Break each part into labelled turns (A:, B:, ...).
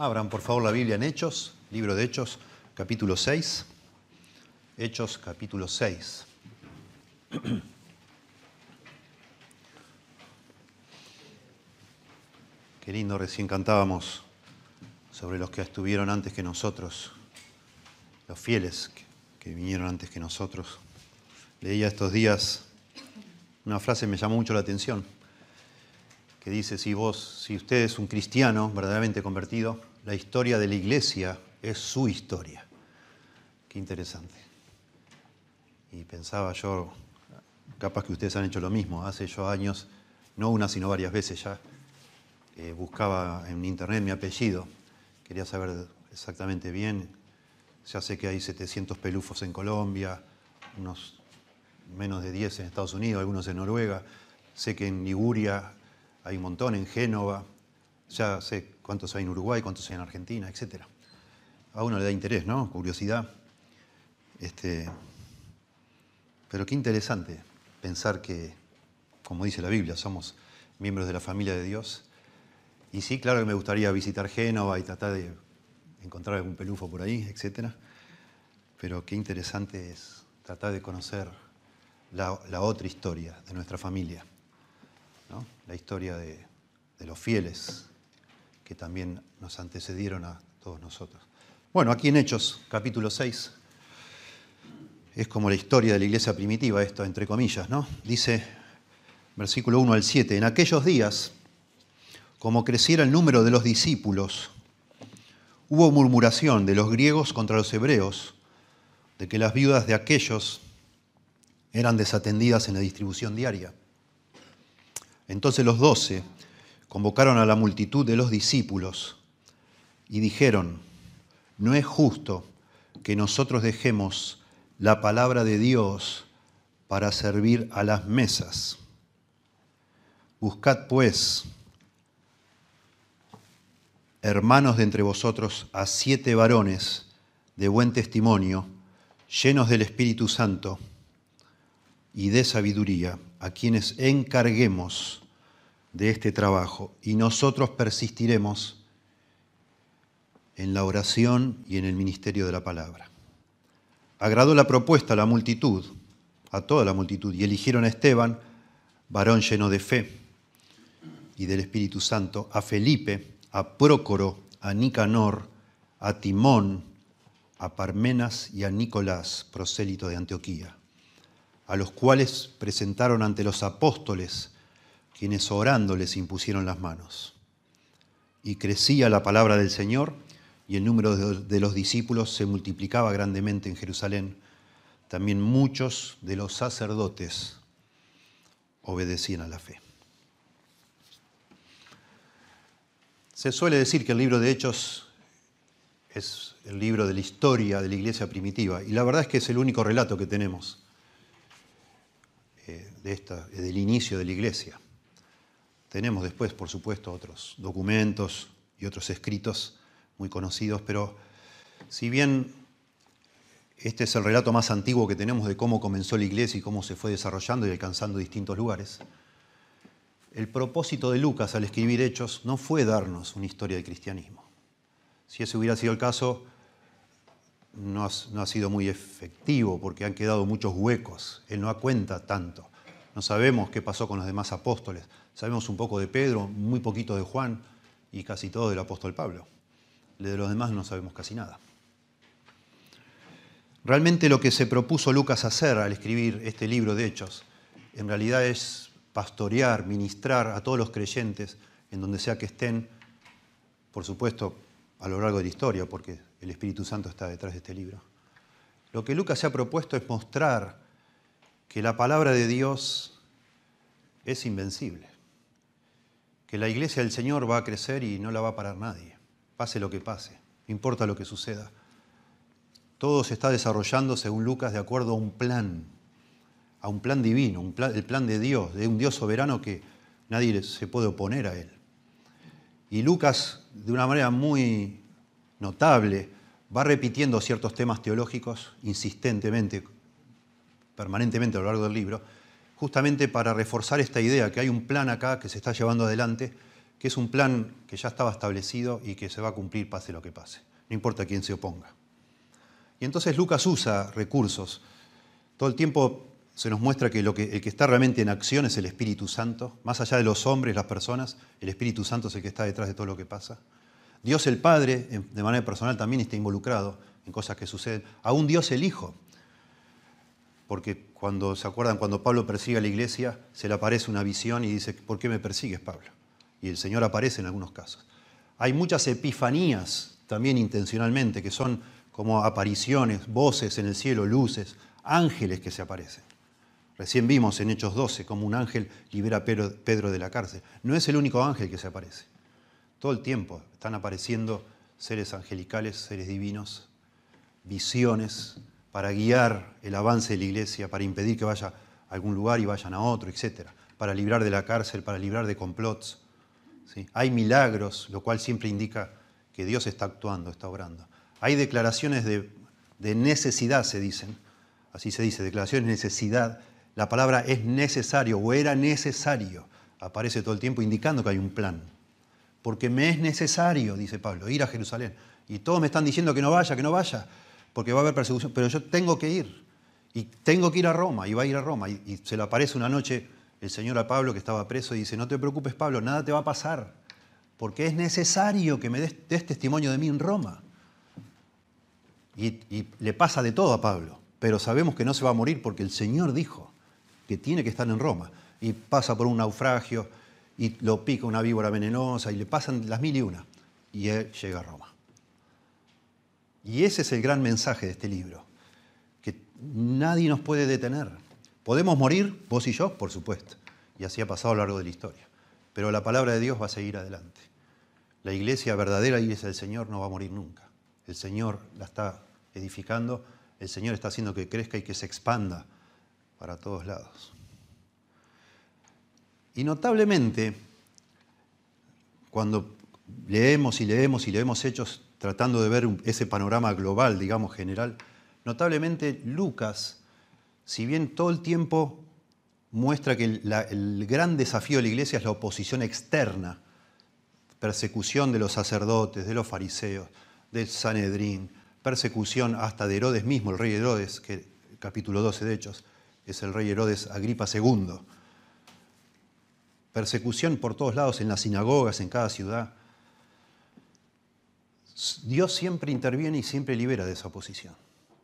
A: Abran por favor la Biblia en Hechos, libro de Hechos, capítulo 6. Hechos, capítulo 6. Qué lindo, recién cantábamos sobre los que estuvieron antes que nosotros, los fieles que, vinieron antes que nosotros. Leía estos días una frase que me llamó mucho la atención, que dice, si vos, si usted es un cristiano verdaderamente convertido, la historia de la iglesia es su historia. Qué interesante. Y pensaba yo, capaz que ustedes han hecho lo mismo, hace yo años, no una sino varias veces ya, eh, buscaba en internet mi apellido, quería saber exactamente bien, ya sé que hay 700 pelufos en Colombia, unos menos de 10 en Estados Unidos, algunos en Noruega, sé que en Liguria hay un montón, en Génova, ya sé cuántos hay en Uruguay, cuántos hay en Argentina, etc. A uno le da interés, ¿no? Curiosidad. Este, pero qué interesante pensar que, como dice la Biblia, somos miembros de la familia de Dios. Y sí, claro que me gustaría visitar Génova y tratar de encontrar algún pelufo por ahí, etc. Pero qué interesante es tratar de conocer la, otra historia de nuestra familia, ¿no? la historia de los fieles que también nos antecedieron a todos nosotros. Bueno, aquí en Hechos, capítulo 6, es como la historia de la iglesia primitiva, esto entre comillas, ¿no? Dice, versículo 1 al 7, en aquellos días, como creciera el número de los discípulos, hubo murmuración de los griegos contra los hebreos, de que las viudas de aquellos eran desatendidas en la distribución diaria. Entonces los doce convocaron a la multitud de los discípulos y dijeron, no es justo que nosotros dejemos la palabra de Dios para servir a las mesas. Buscad pues, hermanos de entre vosotros, a siete varones de buen testimonio, llenos del Espíritu Santo y de sabiduría, a quienes encarguemos de este trabajo y nosotros persistiremos en la oración y en el ministerio de la palabra. Agradó la propuesta a la multitud, a toda la multitud, y eligieron a Esteban, varón lleno de fe y del Espíritu Santo, a Felipe, a Prócoro, a Nicanor, a Timón, a Parmenas y a Nicolás, prosélito de Antioquía, a los cuales presentaron ante los apóstoles, quienes orando les impusieron las manos. Y crecía la palabra del Señor y el número de los discípulos se multiplicaba grandemente en Jerusalén. También muchos de los sacerdotes obedecían a la fe. Se suele decir que el libro de Hechos es el libro de la historia de la iglesia primitiva, y la verdad es que es el único relato que tenemos eh, de esta, del inicio de la iglesia. Tenemos después, por supuesto, otros documentos y otros escritos muy conocidos, pero si bien este es el relato más antiguo que tenemos de cómo comenzó la iglesia y cómo se fue desarrollando y alcanzando distintos lugares, el propósito de Lucas al escribir Hechos no fue darnos una historia del cristianismo. Si ese hubiera sido el caso, no ha, sido muy efectivo porque han quedado muchos huecos. Él no cuenta tanto. No sabemos qué pasó con los demás apóstoles. Sabemos un poco de Pedro, muy poquito de Juan y casi todo del apóstol Pablo de los demás no sabemos casi nada. Realmente lo que se propuso Lucas hacer al escribir este libro de Hechos, en realidad es pastorear, ministrar a todos los creyentes en donde sea que estén, por supuesto, a lo largo de la historia, porque el Espíritu Santo está detrás de este libro. Lo que Lucas se ha propuesto es mostrar que la palabra de Dios es invencible, que la iglesia del Señor va a crecer y no la va a parar nadie pase lo que pase, no importa lo que suceda. Todo se está desarrollando, según Lucas, de acuerdo a un plan, a un plan divino, el plan de Dios, de un Dios soberano que nadie se puede oponer a él. Y Lucas, de una manera muy notable, va repitiendo ciertos temas teológicos insistentemente, permanentemente a lo largo del libro, justamente para reforzar esta idea que hay un plan acá que se está llevando adelante que es un plan que ya estaba establecido y que se va a cumplir pase lo que pase, no importa quién se oponga. Y entonces Lucas usa recursos. Todo el tiempo se nos muestra que, lo el que está realmente en acción es el Espíritu Santo, más allá de los hombres, las personas, el Espíritu Santo es el que está detrás de todo lo que pasa. Dios el Padre, de manera personal, también está involucrado en cosas que suceden. Aún Dios el Hijo, porque cuando se acuerdan, cuando Pablo persigue a la iglesia, se le aparece una visión y dice, ¿por qué me persigues, Pablo? Y el Señor aparece en algunos casos. Hay muchas epifanías también intencionalmente, que son como apariciones, voces en el cielo, luces, ángeles que se aparecen. Recién vimos en Hechos 12 como un ángel libera a Pedro de la cárcel. No es el único ángel que se aparece. Todo el tiempo están apareciendo seres angelicales, seres divinos, visiones para guiar el avance de la iglesia, para impedir que vaya a algún lugar y vayan a otro, etc. Para librar de la cárcel, para librar de complots. Hay milagros, lo cual siempre indica que Dios está actuando, está obrando. Hay declaraciones de, de necesidad, se dicen. Así se dice, declaraciones de necesidad. La palabra es necesario o era necesario. Aparece todo el tiempo indicando que hay un plan porque me es necesario, dice Pablo, ir a Jerusalén. Y todos me están diciendo que no vaya, que no vaya, porque va a haber persecución, pero yo tengo que ir. Y tengo que ir a Roma, y va a ir a Roma. Y, se le aparece una noche el Señor a Pablo que estaba preso y dice, no te preocupes Pablo, nada te va a pasar, porque es necesario que me des, testimonio de mí en Roma. Y, y le pasa de todo a Pablo, pero sabemos que no se va a morir porque el Señor dijo que tiene que estar en Roma. Y pasa por un naufragio, y lo pica una víbora venenosa y le pasan las mil y una. Y él llega a Roma. Y ese es el gran mensaje de este libro, que nadie nos puede detener. Podemos morir, vos y yo, por supuesto, y así ha pasado a lo largo de la historia, pero la palabra de Dios va a seguir adelante. La iglesia verdadera, iglesia del Señor, no va a morir nunca. El Señor la está edificando, el Señor está haciendo que crezca y que se expanda para todos lados. Y notablemente, cuando leemos y leemos y leemos hechos tratando de ver ese panorama global, digamos, general, notablemente Lucas, si bien todo el tiempo muestra que el, gran desafío de la iglesia es la oposición externa, persecución de los sacerdotes, de los fariseos, del Sanedrín, persecución hasta de Herodes mismo, el rey Herodes, que capítulo 12 de Hechos es el rey Herodes Agripa II persecución por todos lados, en las sinagogas, en cada ciudad. Dios siempre interviene y siempre libera de esa oposición.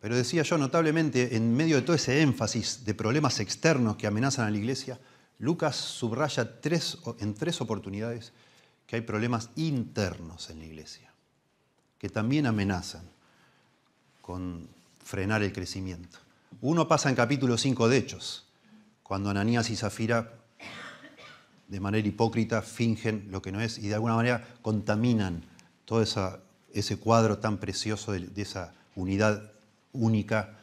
A: Pero decía yo, notablemente, en medio de todo ese énfasis de problemas externos que amenazan a la iglesia, Lucas subraya tres, en tres oportunidades que hay problemas internos en la iglesia, que también amenazan con frenar el crecimiento. Uno pasa en capítulo 5 de Hechos, cuando Ananías y Zafira de manera hipócrita fingen lo que no es y de alguna manera contaminan todo ese cuadro tan precioso de, esa unidad única,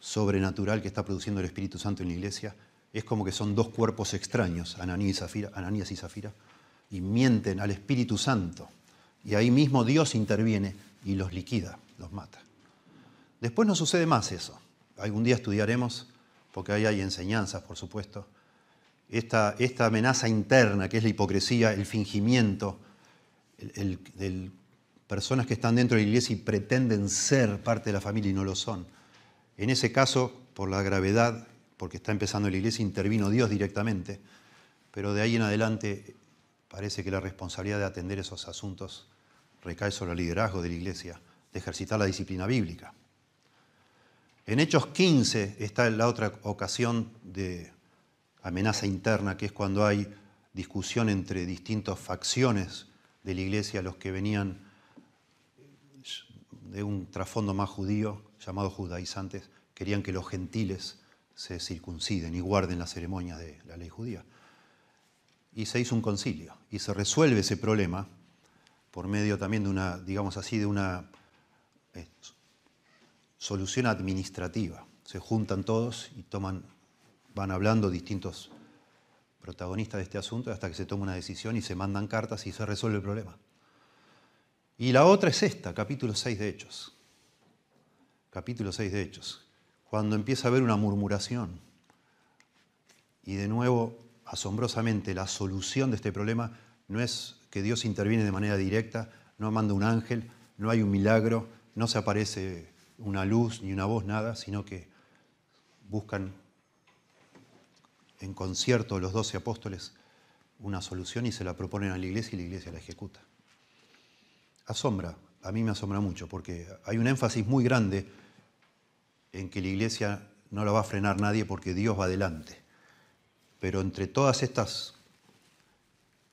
A: sobrenatural que está produciendo el Espíritu Santo en la iglesia. Es como que son dos cuerpos extraños, Ananías y Zafira, Ananías y, Zafira, y mienten al Espíritu Santo. Y ahí mismo Dios interviene y los liquida, los mata. Después no sucede más eso. Algún día estudiaremos, porque ahí hay enseñanzas, por supuesto, esta, esta amenaza interna que es la hipocresía, el fingimiento, el, personas que están dentro de la iglesia y pretenden ser parte de la familia y no lo son. En ese caso, por la gravedad, porque está empezando la iglesia, intervino Dios directamente, pero de ahí en adelante parece que la responsabilidad de atender esos asuntos recae sobre el liderazgo de la iglesia, de ejercitar la disciplina bíblica. En Hechos 15 está la otra ocasión de amenaza interna, que es cuando hay discusión entre distintas facciones de la iglesia, los que venían de un trasfondo más judío, llamados judaizantes, querían que los gentiles se circunciden y guarden la ceremonia de la ley judía. Y se hizo un concilio y se resuelve ese problema por medio también de una, digamos así, de una eh, solución administrativa. Se juntan todos y toman van hablando distintos protagonistas de este asunto hasta que se toma una decisión y se mandan cartas y se resuelve el problema. Y la otra es esta, capítulo 6 de Hechos. Capítulo 6 de Hechos. Cuando empieza a haber una murmuración y de nuevo asombrosamente la solución de este problema no es que Dios interviene de manera directa, no manda un ángel, no hay un milagro, no se aparece una luz ni una voz, nada, sino que buscan en concierto los doce apóstoles una solución y se la proponen a la iglesia y la iglesia la ejecuta. Asombra, a mí me asombra mucho, porque hay un énfasis muy grande en que la iglesia no la va a frenar nadie porque Dios va adelante. Pero entre todas estas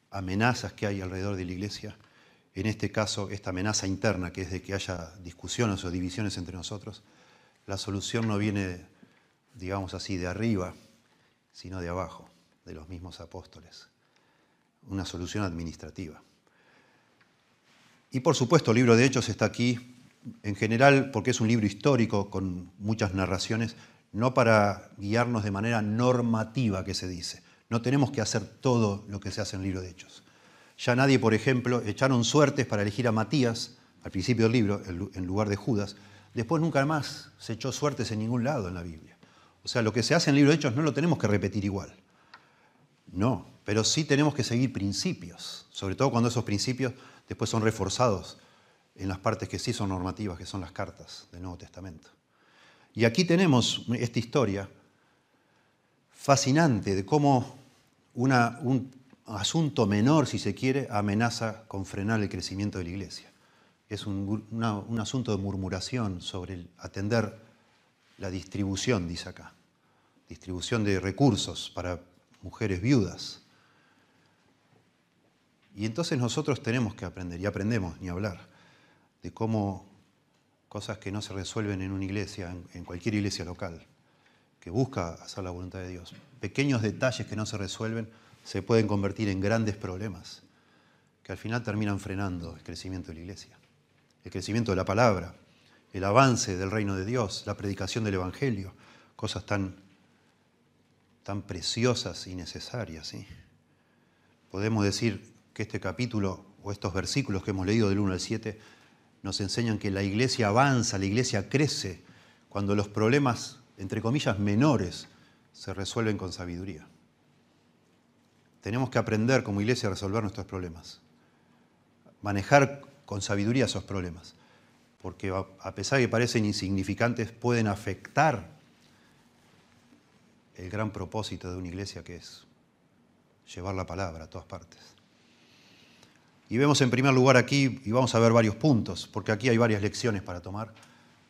A: amenazas que hay alrededor de la iglesia, en este caso esta amenaza interna, que es de que haya discusiones o divisiones entre nosotros, la solución no viene, digamos así, de arriba, sino de abajo, de los mismos apóstoles. Una solución administrativa. Y por supuesto, el libro de Hechos está aquí, en general, porque es un libro histórico con muchas narraciones, no para guiarnos de manera normativa, que se dice. No tenemos que hacer todo lo que se hace en el libro de Hechos. Ya nadie, por ejemplo, echaron suertes para elegir a Matías al principio del libro, en lugar de Judas. Después nunca más se echó suertes en ningún lado en la Biblia. O sea, lo que se hace en el libro de Hechos no lo tenemos que repetir igual. No, pero sí tenemos que seguir principios, sobre todo cuando esos principios después son reforzados en las partes que sí son normativas, que son las cartas del Nuevo Testamento. Y aquí tenemos esta historia fascinante de cómo un asunto menor, si se quiere, amenaza con frenar el crecimiento de la iglesia. Es un, un asunto de murmuración sobre el atender la distribución, dice acá, distribución de recursos para mujeres viudas. Y entonces nosotros tenemos que aprender, y aprendemos ni hablar, de cómo cosas que no se resuelven en una iglesia, en cualquier iglesia local, que busca hacer la voluntad de Dios, pequeños detalles que no se resuelven, se pueden convertir en grandes problemas, que al final terminan frenando el crecimiento de la iglesia, el crecimiento de la palabra, el avance del reino de Dios, la predicación del Evangelio, cosas tan, tan preciosas y necesarias. ¿sí? Podemos decir que este capítulo o estos versículos que hemos leído del 1 al 7 nos enseñan que la iglesia avanza, la iglesia crece cuando los problemas, entre comillas, menores se resuelven con sabiduría. Tenemos que aprender como iglesia a resolver nuestros problemas, manejar con sabiduría esos problemas porque a pesar de que parecen insignificantes, pueden afectar el gran propósito de una iglesia que es llevar la palabra a todas partes. Y vemos en primer lugar aquí, y vamos a ver varios puntos, porque aquí hay varias lecciones para tomar,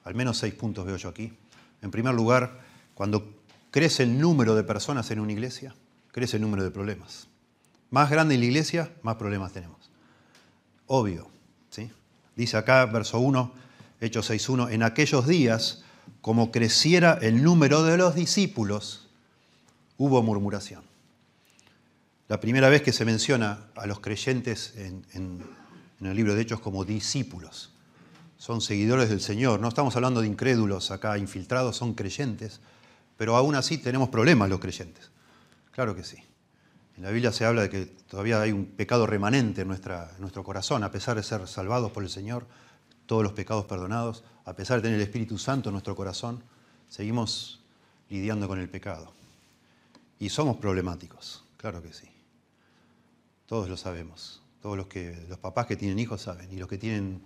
A: al menos seis puntos veo yo aquí. En primer lugar, cuando crece el número de personas en una iglesia, crece el número de problemas. Más grande la iglesia, más problemas tenemos. Obvio, ¿sí? Dice acá, verso 1, Hechos 6.1, en aquellos días, como creciera el número de los discípulos, hubo murmuración. La primera vez que se menciona a los creyentes en, el libro de Hechos como discípulos. Son seguidores del Señor. No estamos hablando de incrédulos acá, infiltrados, son creyentes, pero aún así tenemos problemas los creyentes. Claro que sí. En la Biblia se habla de que todavía hay un pecado remanente en, nuestro corazón, a pesar de ser salvados por el Señor todos los pecados perdonados, a pesar de tener el Espíritu Santo en nuestro corazón, seguimos lidiando con el pecado. Y somos problemáticos, claro que sí. Todos lo sabemos. Todos los, que, los papás que tienen hijos saben. Y los que tienen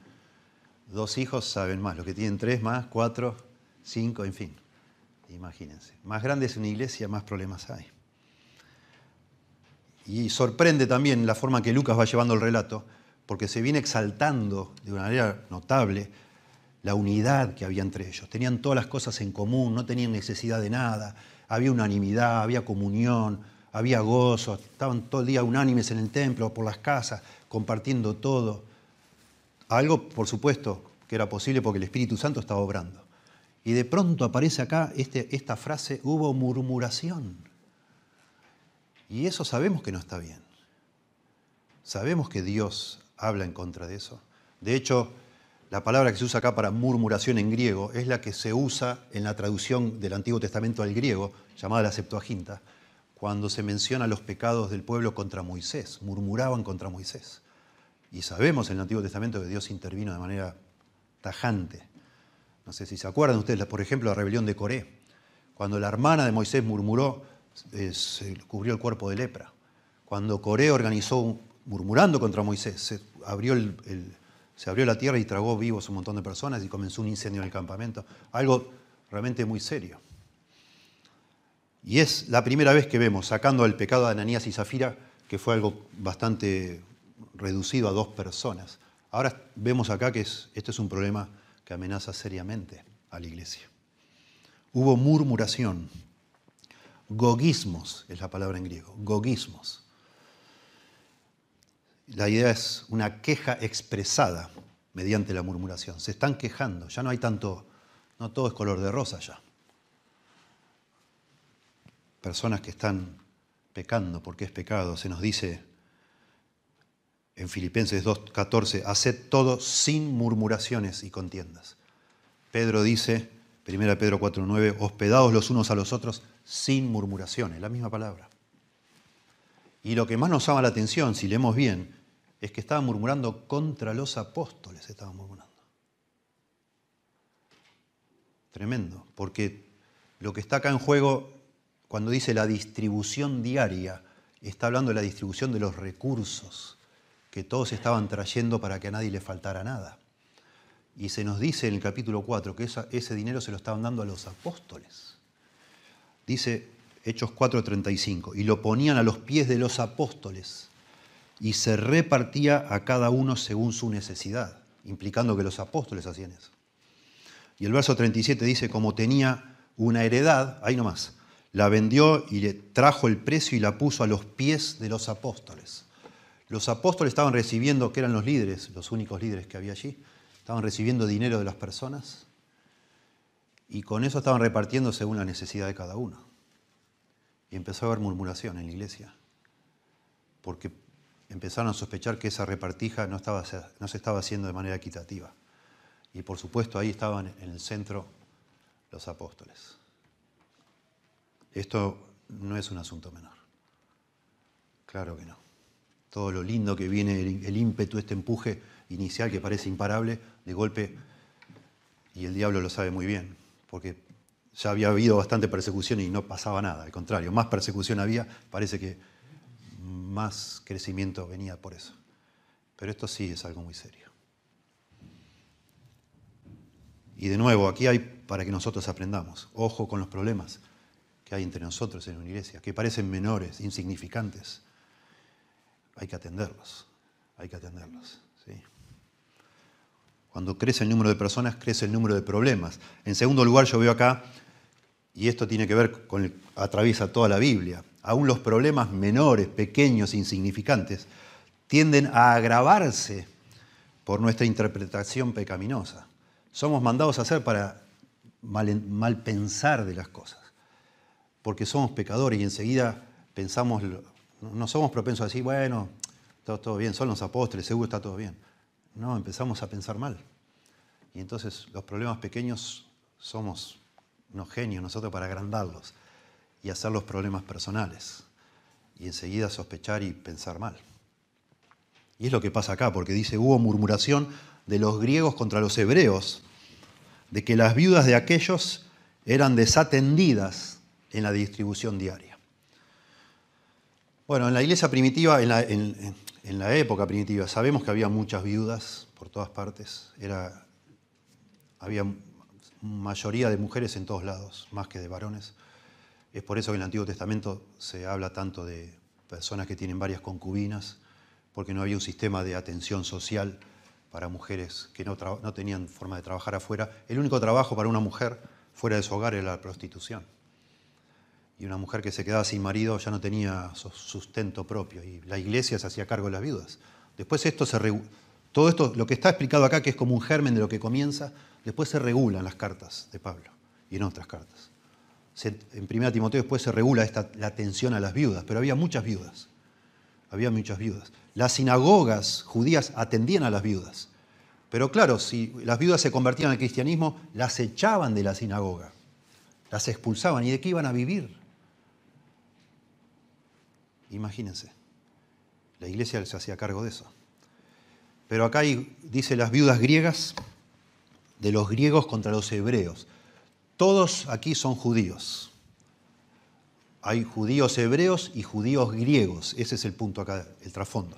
A: dos hijos saben más. Los que tienen tres más, cuatro, cinco, en fin. Imagínense. Más grande es una iglesia, más problemas hay. Y sorprende también la forma que Lucas va llevando el relato, porque se viene exaltando de una manera notable la unidad que había entre ellos. Tenían todas las cosas en común, no tenían necesidad de nada, había unanimidad, había comunión, había gozo, estaban todo el día unánimes en el templo, por las casas, compartiendo todo. Algo, por supuesto, que era posible porque el Espíritu Santo estaba obrando. Y de pronto aparece acá este, esta frase, hubo murmuración. Y eso sabemos que no está bien. Sabemos que Dios habla en contra de eso. De hecho, la palabra que se usa acá para murmuración en griego es la que se usa en la traducción del Antiguo Testamento al griego, llamada la Septuaginta, cuando se menciona los pecados del pueblo contra Moisés, murmuraban contra Moisés. Y sabemos en el Antiguo Testamento que Dios intervino de manera tajante. No sé si se acuerdan ustedes, por ejemplo, la rebelión de Coré. Cuando la hermana de Moisés murmuró eh, se cubrió el cuerpo de lepra. Cuando Coré organizó, murmurando contra Moisés, se abrió, la tierra y tragó vivos un montón de personas y comenzó un incendio en el campamento. Algo realmente muy serio. Y es la primera vez que vemos, sacando el pecado de Ananías y Zafira, que fue algo bastante reducido a dos personas. Ahora vemos acá que este es un problema que amenaza seriamente a la iglesia. Hubo murmuración, gogismos es la palabra en griego, gogismos. La idea es una queja expresada mediante la murmuración. Se están quejando, ya no hay tanto, no todo es color de rosa ya. Personas que están pecando porque es pecado, se nos dice en Filipenses 2.14, haced todo sin murmuraciones y contiendas. Pedro dice, 1 Pedro 4.9, hospedados los unos a los otros sin murmuraciones, la misma palabra. Y lo que más nos llama la atención, si leemos bien, es que estaban murmurando contra los apóstoles, estaban murmurando. Tremendo, porque lo que está acá en juego, cuando dice la distribución diaria, está hablando de la distribución de los recursos que todos estaban trayendo para que a nadie le faltara nada. Y se nos dice en el capítulo 4 que ese dinero se lo estaban dando a los apóstoles. Dice Hechos 4:35, y lo ponían a los pies de los apóstoles y se repartía a cada uno según su necesidad, implicando que los apóstoles hacían eso. Y el verso 37 dice, como tenía una heredad, ahí nomás, la vendió y le trajo el precio y la puso a los pies de los apóstoles. Los apóstoles estaban recibiendo, que eran los líderes, los únicos líderes que había allí, estaban recibiendo dinero de las personas y con eso estaban repartiendo según la necesidad de cada uno. Y empezó a haber murmuración en la iglesia, porque empezaron a sospechar que esa repartija no, estaba, no se estaba haciendo de manera equitativa. Y por supuesto ahí estaban en el centro los apóstoles. Esto no es un asunto menor. Claro que no todo lo lindo que viene, el, ímpetu, este empuje inicial que parece imparable, de golpe, y el diablo lo sabe muy bien, porque ya había habido bastante persecución y no pasaba nada, al contrario, más persecución había, parece que más crecimiento venía por eso. Pero esto sí es algo muy serio. Y de nuevo, aquí hay para que nosotros aprendamos, ojo con los problemas que hay entre nosotros en una iglesia, que parecen menores, insignificantes, hay que atenderlos, hay que atenderlos. ¿sí? Cuando crece el número de personas, crece el número de problemas. En segundo lugar, yo veo acá, y esto tiene que ver con, el, atraviesa toda la Biblia, aún los problemas menores, pequeños, insignificantes, tienden a agravarse por nuestra interpretación pecaminosa. Somos mandados a hacer para mal, pensar de las cosas, porque somos pecadores y enseguida pensamos no somos propensos a decir, bueno, está todo bien, son los apóstoles, seguro está todo bien. No, empezamos a pensar mal. Y entonces los problemas pequeños somos unos genios nosotros para agrandarlos y hacer los problemas personales. Y enseguida sospechar y pensar mal. Y es lo que pasa acá, porque dice, hubo murmuración de los griegos contra los hebreos, de que las viudas de aquellos eran desatendidas en la distribución diaria. Bueno, en la iglesia primitiva, en la, época primitiva, sabemos que había muchas viudas por todas partes. Era, había mayoría de mujeres en todos lados, más que de varones. Es por eso que en el Antiguo Testamento se habla tanto de personas que tienen varias concubinas, porque no había un sistema de atención social para mujeres que no, tenían forma de trabajar afuera. El único trabajo para una mujer fuera de su hogar era la prostitución y una mujer que se quedaba sin marido ya no tenía sustento propio y la iglesia se hacía cargo de las viudas. Después esto se todo esto, lo que está explicado acá, que es como un germen de lo que comienza, después se regula en las cartas de Pablo y en otras cartas. En 1 Timoteo después se regula esta, la atención a las viudas, pero había muchas viudas. Había muchas viudas. Las sinagogas judías atendían a las viudas. Pero claro, si las viudas se convertían al cristianismo, las echaban de la sinagoga, las expulsaban. ¿Y de qué iban a vivir? Imagínense, la iglesia se hacía cargo de eso. Pero acá dice las viudas griegas, de los griegos contra los hebreos. Todos aquí son judíos. hay judíos hebreos y judíos griegos. Ese es el punto acá, el trasfondo.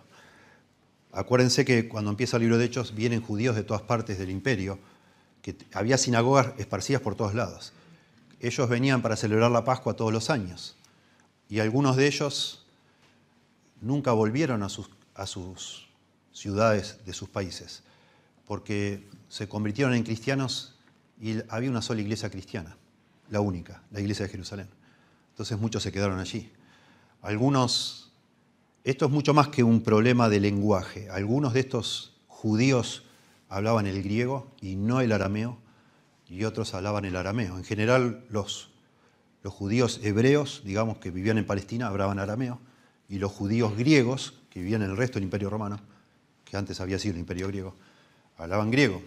A: Acuérdense que cuando empieza el libro de Hechos vienen judíos de todas partes del imperio, que había sinagogas esparcidas por todos lados. Ellos venían para celebrar la Pascua todos los años y algunos de ellos nunca volvieron a sus, a sus ciudades de sus países, porque se convirtieron en cristianos y había una sola iglesia cristiana, la única, la iglesia de Jerusalén. Entonces muchos se quedaron allí. Algunos, esto es mucho más que un problema de lenguaje, algunos de estos judíos hablaban el griego y no el arameo, y otros hablaban el arameo. En general los, los judíos hebreos, digamos, que vivían en Palestina, hablaban arameo, y los judíos griegos, que vivían en el resto del imperio romano, que antes había sido el imperio griego, hablaban griego.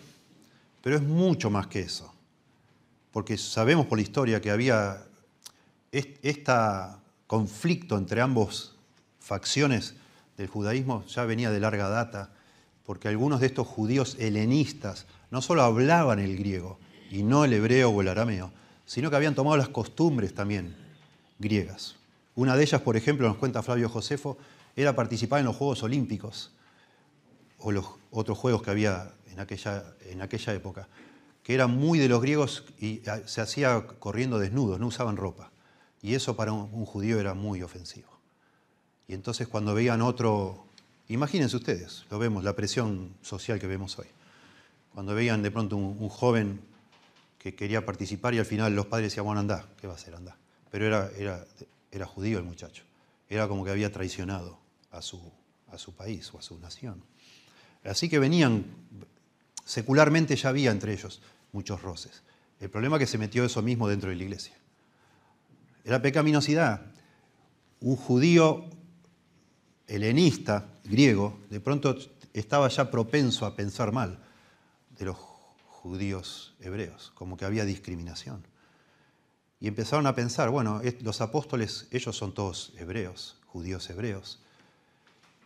A: Pero es mucho más que eso, porque sabemos por la historia que había este conflicto entre ambos facciones del judaísmo ya venía de larga data, porque algunos de estos judíos helenistas no solo hablaban el griego y no el hebreo o el arameo, sino que habían tomado las costumbres también griegas. Una de ellas, por ejemplo, nos cuenta Flavio Josefo, era participar en los Juegos Olímpicos o los otros juegos que había en aquella, en aquella época, que eran muy de los griegos y ah, se hacía corriendo desnudos, no usaban ropa. Y eso para un, judío era muy ofensivo. Y entonces cuando veían otro, imagínense ustedes, lo vemos, la presión social que vemos hoy. Cuando veían de pronto un, joven que quería participar y al final los padres decían, bueno, anda, ¿qué va a hacer? Anda. Pero era, era, era judío el muchacho. Era como que había traicionado a su, a su país o a su nación. Así que venían, secularmente ya había entre ellos muchos roces. El problema es que se metió eso mismo dentro de la iglesia. Era pecaminosidad. Un judío helenista, griego, de pronto estaba ya propenso a pensar mal de los judíos hebreos, como que había discriminación. Y empezaron a pensar, bueno, los apóstoles, ellos son todos hebreos, judíos hebreos,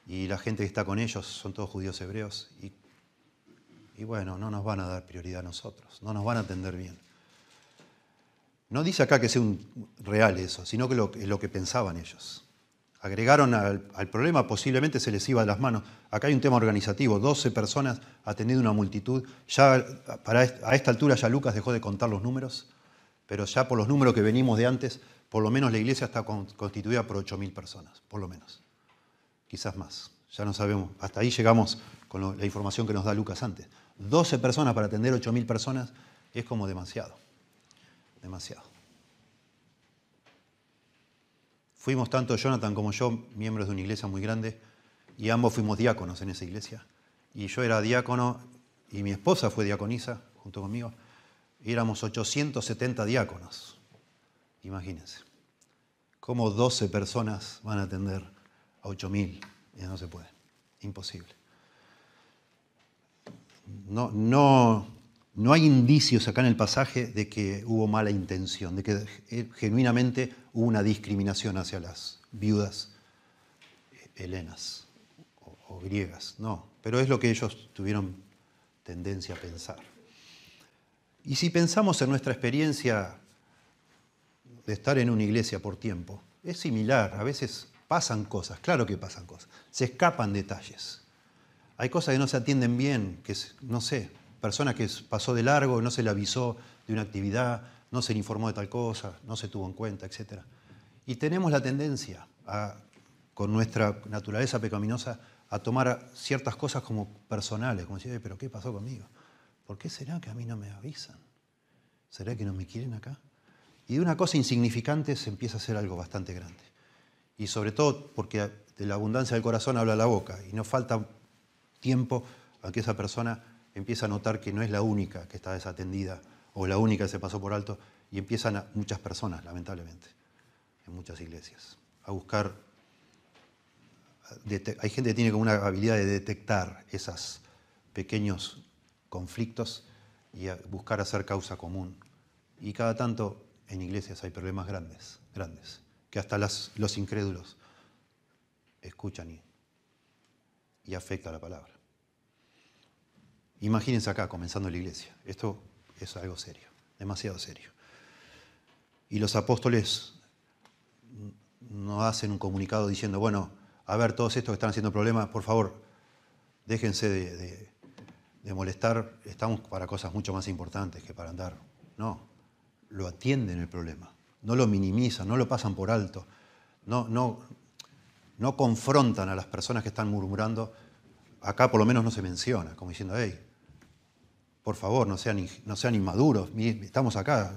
A: y la gente que está con ellos son todos judíos hebreos, y, y bueno, no nos van a dar prioridad a nosotros, no nos van a atender bien. No dice acá que sea un real eso, sino que lo, es lo que pensaban ellos. Agregaron al, problema, posiblemente se les iba de las manos. Acá hay un tema organizativo, 12 personas atendiendo una multitud. Ya a esta altura ya Lucas dejó de contar los números, pero ya por los números que venimos de antes, por lo menos la iglesia está constituida por 8.000 personas, por lo menos. Quizás más, ya no sabemos. Hasta ahí llegamos con la información que nos da Lucas antes. 12 personas para atender 8.000 personas es como demasiado demasiado. Fuimos tanto Jonathan como yo miembros de una iglesia muy grande y ambos fuimos diáconos en esa iglesia. Y yo era diácono y mi esposa fue diaconisa junto conmigo. Y éramos 870 diáconos. Imagínense. ¿Cómo 12 personas van a atender a 8000? Ya no se puede. Imposible. No, no, no hay indicios acá en el pasaje de que hubo mala intención, de que eh, genuinamente hubo una discriminación hacia las viudas eh, helenas o, griegas. No, pero es lo que ellos tuvieron tendencia a pensar. Y si pensamos en nuestra experiencia de estar en una iglesia por tiempo, es similar. A veces pasan cosas, claro que pasan cosas. Se escapan detalles. Hay cosas que no se atienden bien, que no sé, persona que pasó de largo, no se le avisó de una actividad, no se le informó de tal cosa, no se tuvo en cuenta, etc. Y tenemos la tendencia, con nuestra naturaleza pecaminosa, a tomar ciertas cosas como personales, como decir, pero ¿qué pasó conmigo? ¿Por qué será que a mí no me avisan? ¿Será que no me quieren acá? Y de una cosa insignificante se empieza a hacer algo bastante grande. Y sobre todo porque de la abundancia del corazón habla la boca y no falta tiempo a que esa persona empieza a notar que no es la única que está desatendida o la única que se pasó por alto y empiezan muchas personas, lamentablemente, en muchas iglesias, a buscar... Hay gente que tiene como una habilidad de detectar esos pequeños conflictos y a buscar hacer causa común. Y cada tanto en iglesias hay problemas grandes, grandes, que hasta los incrédulos escuchan y, y afecta la palabra. Imagínense acá, comenzando la iglesia. Esto es algo serio, demasiado serio. Y los apóstoles no hacen un comunicado diciendo, bueno, a ver, todos estos que están haciendo problemas, por favor, déjense de, molestar, estamos para cosas mucho más importantes que para andar. No, lo atienden el problema, no lo minimizan, no lo pasan por alto, no, no confrontan a las personas que están murmurando. Acá por lo menos no se menciona, como diciendo, hey, por favor, no sean, no sean inmaduros, estamos acá,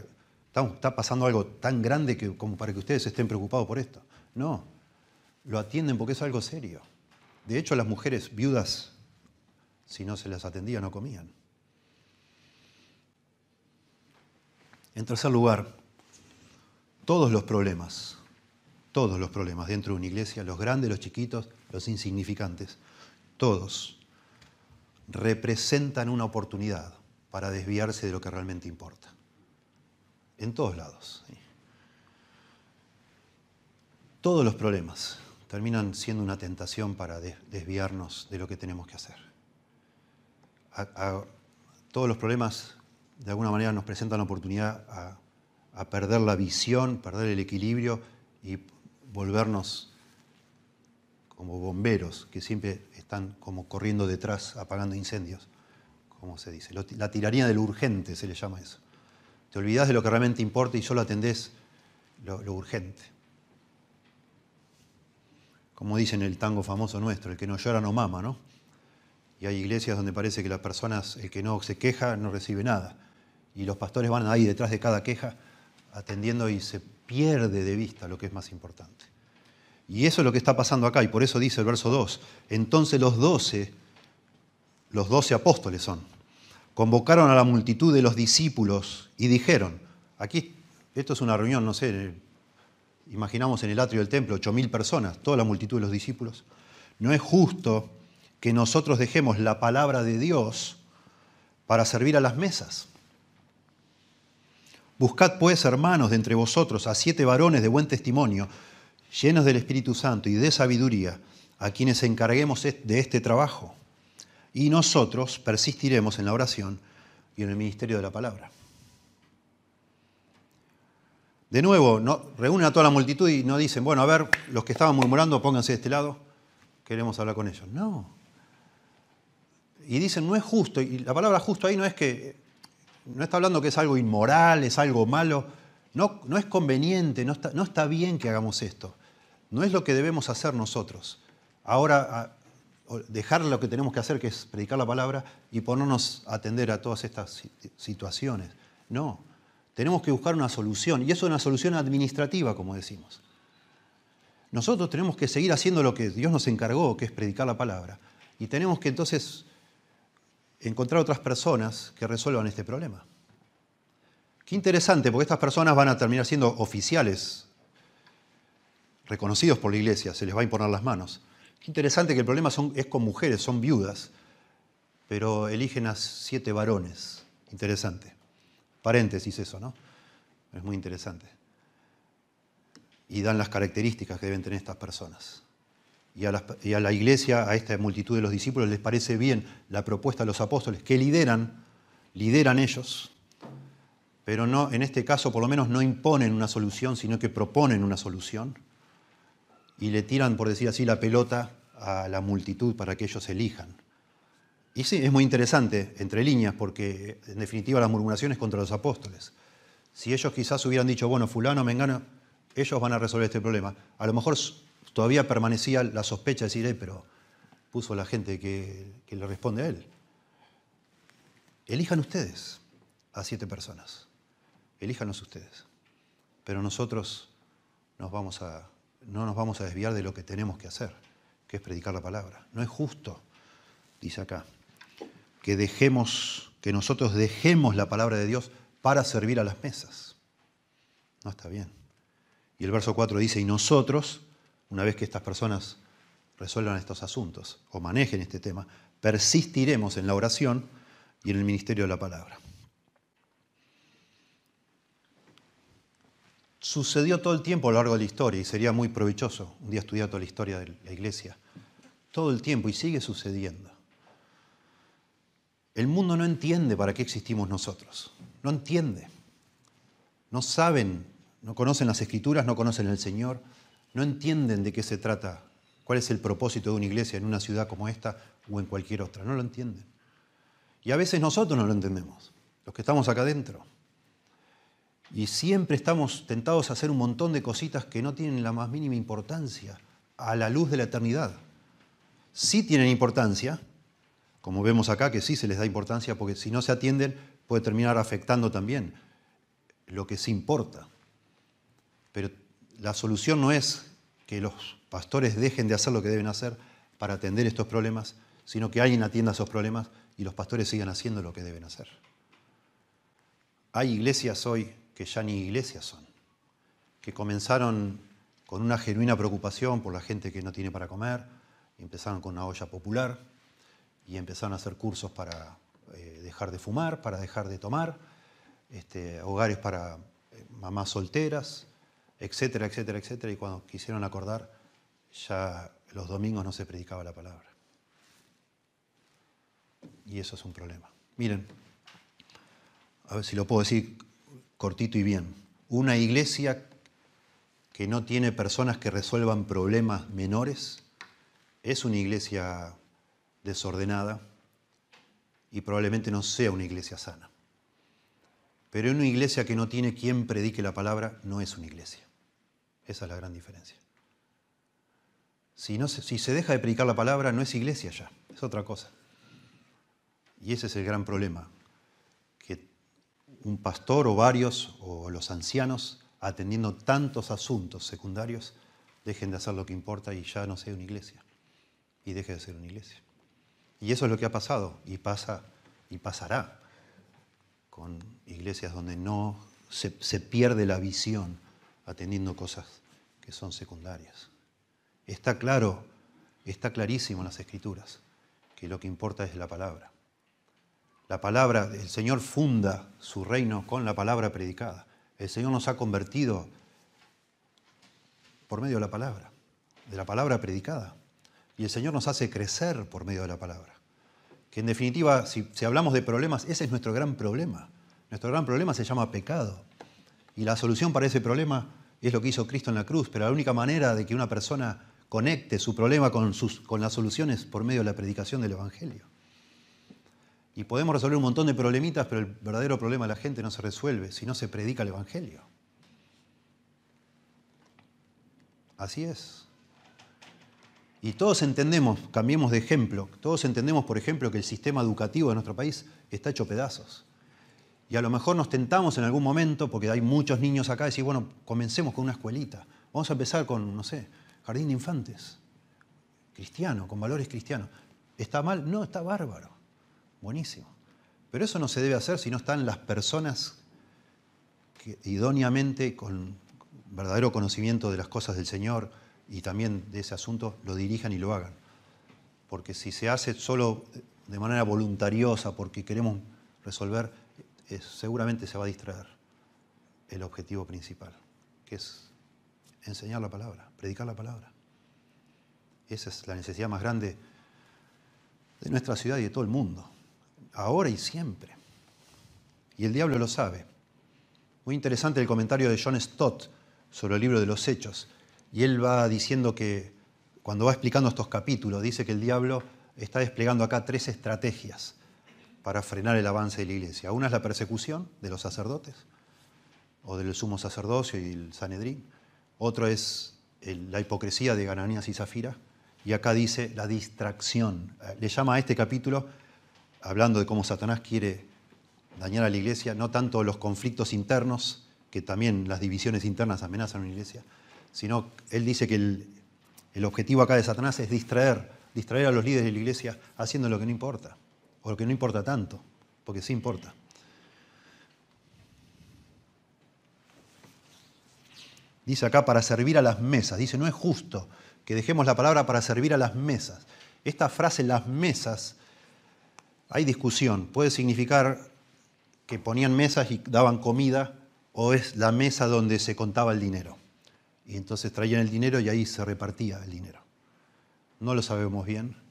A: está pasando algo tan grande que, como para que ustedes estén preocupados por esto. No, lo atienden porque es algo serio. De hecho, las mujeres viudas si no se les atendía, no comían. En tercer lugar, todos los problemas, todos los problemas dentro de una iglesia, los grandes, los chiquitos, los insignificantes, todos representan una oportunidad para desviarse de lo que realmente importa. En todos lados. Todos los problemas terminan siendo una tentación para desviarnos de lo que tenemos que hacer todos los problemas de alguna manera nos presentan la oportunidad a, perder la visión, perder el equilibrio y volvernos como bomberos que siempre están como corriendo detrás, apagando incendios, como se dice. La tiranía del urgente se le llama eso. Te olvidas de lo que realmente importa y solo atendés lo, lo urgente. Como dice en el tango famoso nuestro, el que no llora no mama, ¿no? Y hay iglesias donde parece que las personas, el que no se queja, no recibe nada. Y los pastores van ahí detrás de cada queja atendiendo y se pierde de vista lo que es más importante. Y eso es lo que está pasando acá, y por eso dice el verso 2. Entonces los doce, los doce apóstoles son, convocaron a la multitud de los discípulos y dijeron, aquí, esto es una reunión, no sé, imaginamos en el atrio del templo, ocho mil personas, toda la multitud de los discípulos, no es justo que nosotros dejemos la palabra de Dios para servir a las mesas. Buscad pues, hermanos, de entre vosotros a siete varones de buen testimonio, llenos del Espíritu Santo y de sabiduría, a quienes encarguemos de este trabajo. Y nosotros persistiremos en la oración y en el ministerio de la palabra. De nuevo, reúnen a toda la multitud y no dicen, bueno, a ver, los que estaban murmurando, pónganse de este lado, queremos hablar con ellos. No, y dicen, no es justo, y la palabra justo ahí no es que, no está hablando que es algo inmoral, es algo malo, no, no es conveniente, no está, no está bien que hagamos esto, no es lo que debemos hacer nosotros. Ahora, dejar lo que tenemos que hacer, que es predicar la palabra, y ponernos a atender a todas estas situaciones. No, tenemos que buscar una solución, y eso es una solución administrativa, como decimos. Nosotros tenemos que seguir haciendo lo que Dios nos encargó, que es predicar la palabra, y tenemos que entonces encontrar otras personas que resuelvan este problema. Qué interesante, porque estas personas van a terminar siendo oficiales, reconocidos por la iglesia, se les va a imponer las manos. Qué interesante que el problema es con mujeres, son viudas, pero eligen a siete varones. Interesante. Paréntesis eso, ¿no? Es muy interesante. Y dan las características que deben tener estas personas y a, la, iglesia, a esta multitud de los discípulos, les parece bien la propuesta de los apóstoles, que lideran, lideran ellos, pero no, en este caso por lo menos no imponen una solución, sino que proponen una solución y le tiran, por decir así, la pelota a la multitud para que ellos elijan. Y sí, es muy interesante, entre líneas, porque en definitiva las murmuraciones contra los apóstoles. Si ellos quizás hubieran dicho, bueno, fulano, mengano, ellos van a resolver este problema. A lo mejor todavía permanecía la sospecha de decir, eh, pero puso la gente que, le responde a él. Elijan ustedes a siete personas. Elíjanos ustedes. Pero nosotros no nos vamos a desviar de lo que tenemos que hacer, que es predicar la palabra. No es justo, dice acá, que dejemos, que nosotros dejemos la palabra de Dios para servir a las mesas. No está bien. Y el verso 4 dice, y nosotros una vez que estas personas resuelvan estos asuntos o manejen este tema, persistiremos en la oración y en el ministerio de la palabra. Sucedió todo el tiempo a lo largo de la historia y sería muy provechoso un día estudiar toda la historia de la iglesia. Todo el tiempo y sigue sucediendo. El mundo no entiende para qué existimos nosotros. No entiende. No saben no conocen las escrituras, no conocen el Señor, no entienden de qué se trata, cuál es el propósito de una iglesia en una ciudad como esta o en cualquier otra, no lo entienden. Y a veces nosotros no lo entendemos, los que estamos acá adentro. Y siempre estamos tentados a hacer un montón de cositas que no tienen la más mínima importancia a la luz de la eternidad. Sí tienen importancia, como vemos acá que sí se les da importancia, porque si no se atienden puede terminar afectando también lo que sí importa. Pero la solución no es que los pastores dejen de hacer lo que deben hacer para atender estos problemas, sino que alguien atienda esos problemas y los pastores sigan haciendo lo que deben hacer. Hay iglesias hoy que ya ni iglesias son, que comenzaron con una genuina preocupación por la gente que no tiene para comer, empezaron con una olla popular y empezaron a hacer cursos para eh, dejar de fumar, para dejar de tomar, este, hogares para eh, mamás solteras, etcétera, etcétera, etcétera. Y cuando quisieron acordar, ya los domingos no se predicaba la palabra. Y eso es un problema. Miren, a ver si lo puedo decir cortito y bien. Una iglesia que no tiene personas que resuelvan problemas menores es una iglesia desordenada y probablemente no sea una iglesia sana. Pero una iglesia que no tiene quien predique la palabra no es una iglesia. Esa es la gran diferencia. Si, no si se deja de predicar la palabra, no es iglesia ya, es otra cosa. Y ese es el gran problema un pastor o varios o los ancianos atendiendo tantos asuntos secundarios dejen de hacer lo que importa y ya no sea una iglesia y deje de ser una iglesia. Y eso es lo que ha pasado y pasa y pasará con iglesias donde no se, se pierde la visión atendiendo cosas son secundarias. Está claro, está clarísimo en las escrituras que lo que importa es la palabra. La palabra, el Señor funda su reino con la palabra predicada. El Señor nos ha convertido por medio de la palabra, de la palabra predicada. Y el Señor nos hace crecer por medio de la palabra. Que en definitiva, si, si hablamos de problemas, ese es nuestro gran problema. Nuestro gran problema se llama pecado. Y la solución para ese problema es lo que hizo Cristo en la cruz. Pero la única manera de que una persona conecte su problema con, sus, con las soluciones por medio de la predicación del Evangelio. Y podemos resolver un montón de problemitas, pero el verdadero problema de la gente no se resuelve si no se predica el Evangelio. Así es. Y todos entendemos, cambiemos de ejemplo, todos entendemos, por ejemplo, que el sistema educativo de nuestro país está hecho pedazos. Y a lo mejor nos tentamos en algún momento, porque hay muchos niños acá, decir, bueno, comencemos con una escuelita. Vamos a empezar con, no sé, jardín de infantes, cristiano, con valores cristianos. ¿Está mal? No, está bárbaro. Buenísimo. Pero eso no se debe hacer si no están las personas que idóneamente, con verdadero conocimiento de las cosas del Señor y también de ese asunto, lo dirijan y lo hagan. Porque si se hace solo de manera voluntariosa porque queremos resolver, seguramente se va a distraer el objetivo principal, que es enseñar la palabra, predicar la palabra. Esa es la necesidad más grande de nuestra ciudad y de todo el mundo ahora y siempre. Y el diablo lo sabe. Muy interesante el comentario de John Stott sobre el libro de los Hechos. Y él va diciendo que, cuando va explicando estos capítulos, dice que el diablo está desplegando acá tres estrategias para frenar el avance de la iglesia. Una es la persecución de los sacerdotes, o del sumo sacerdocio y el Sanedrín. Otro es la hipocresía de Gananías y Zafira. Y acá dice la distracción. Le llama a este capítulo hablando de cómo Satanás quiere dañar a la iglesia, no tanto los conflictos internos, que también las divisiones internas amenazan a una iglesia, sino él dice que el, objetivo acá de Satanás es distraer, distraer a los líderes de la iglesia haciendo lo que no importa, o lo que no importa tanto, porque sí importa. Dice acá para servir a las mesas. Dice, no es justo que dejemos la palabra para servir a las mesas. Esta frase, las mesas, hay discusión. Puede significar que ponían mesas y daban comida o es la mesa donde se contaba el dinero. Y entonces traían el dinero y ahí se repartía el dinero. No lo sabemos bien.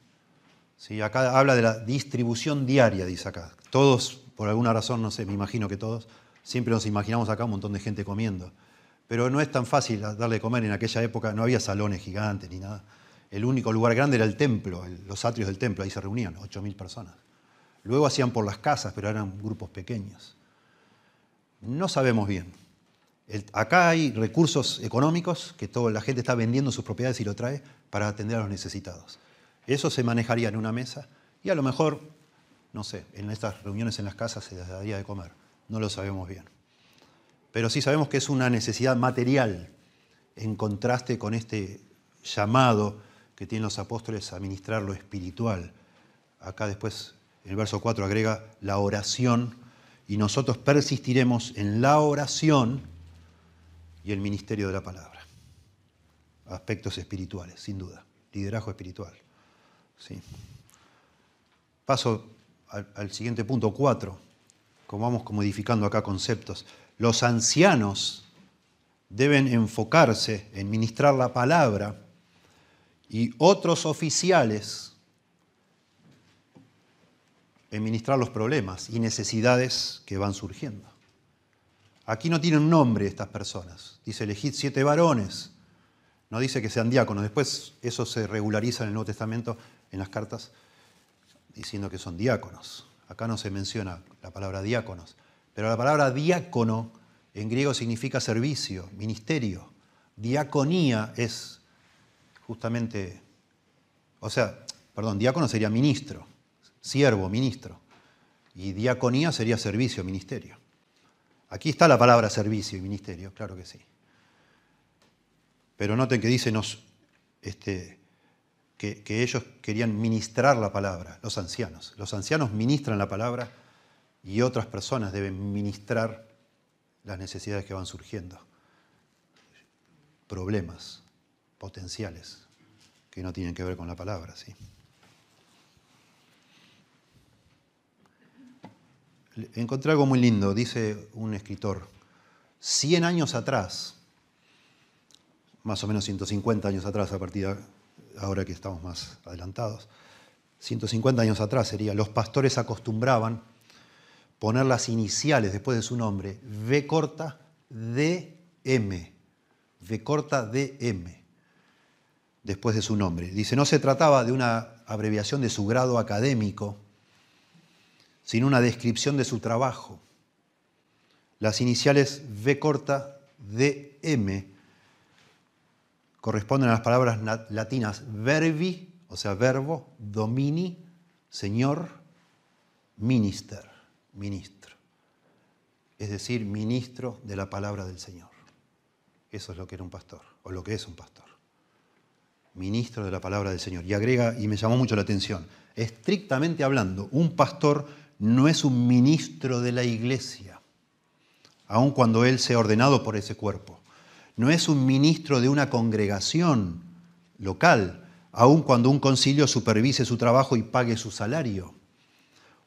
A: ¿Sí? Acá habla de la distribución diaria, dice acá. Todos, por alguna razón, no sé, me imagino que todos, siempre nos imaginamos acá un montón de gente comiendo. Pero no es tan fácil darle de comer en aquella época, no había salones gigantes ni nada. El único lugar grande era el templo, los atrios del templo, ahí se reunían 8.000 personas. Luego hacían por las casas, pero eran grupos pequeños. No sabemos bien. acá hay recursos económicos que toda la gente está vendiendo sus propiedades y lo trae para atender a los necesitados. Eso se manejaría en una mesa y a lo mejor, no sé, en estas reuniones en las casas se les daría de comer. No lo sabemos bien. Pero sí sabemos que es una necesidad material en contraste con este llamado que tienen los apóstoles a ministrar lo espiritual. Acá después, en el verso 4 agrega la oración y nosotros persistiremos en la oración y el ministerio de la palabra. Aspectos espirituales, sin duda. Liderazgo espiritual. ¿Sí? Paso al, siguiente punto, 4. Como vamos modificando acá conceptos. Los ancianos deben enfocarse en ministrar la palabra y otros oficiales en ministrar los problemas y necesidades que van surgiendo. Aquí no tienen nombre estas personas. Dice, elegid siete varones. No dice que sean diáconos. Después eso se regulariza en el Nuevo Testamento, en las cartas, diciendo que son diáconos. Acá no se menciona la palabra diáconos. Pero la palabra diácono en griego significa servicio, ministerio. Diaconía es justamente, o sea, perdón, diácono sería ministro siervo, ministro. Y diaconía sería servicio, ministerio. Aquí está la palabra servicio y ministerio, claro que sí. Pero noten que dice este, que, ellos querían ministrar la palabra, los ancianos. Los ancianos ministran la palabra y otras personas deben ministrar las necesidades que van surgiendo. Problemas potenciales que no tienen que ver con la palabra, ¿sí? encontré algo muy lindo, dice un escritor. 100 años atrás, más o menos 150 años atrás, a partir de ahora que estamos más adelantados, 150 años atrás sería, los pastores acostumbraban poner las iniciales después de su nombre, V corta DM, V corta DM, después de su nombre. Dice, no se trataba de una abreviación de su grado académico, sino una descripción de su trabajo. Las iniciales V corta DM corresponden a las palabras latinas verbi, o sea, verbo, domini, señor, minister, ministro. Es decir, ministro de la palabra del Señor. Eso es lo que era un pastor, o lo que es un pastor. Ministro de la palabra del Señor. Y agrega, y me llamó mucho la atención, estrictamente hablando, un pastor no es un ministro de la iglesia, aun cuando él sea ordenado por ese cuerpo. No es un ministro de una congregación local, aun cuando un concilio supervise su trabajo y pague su salario.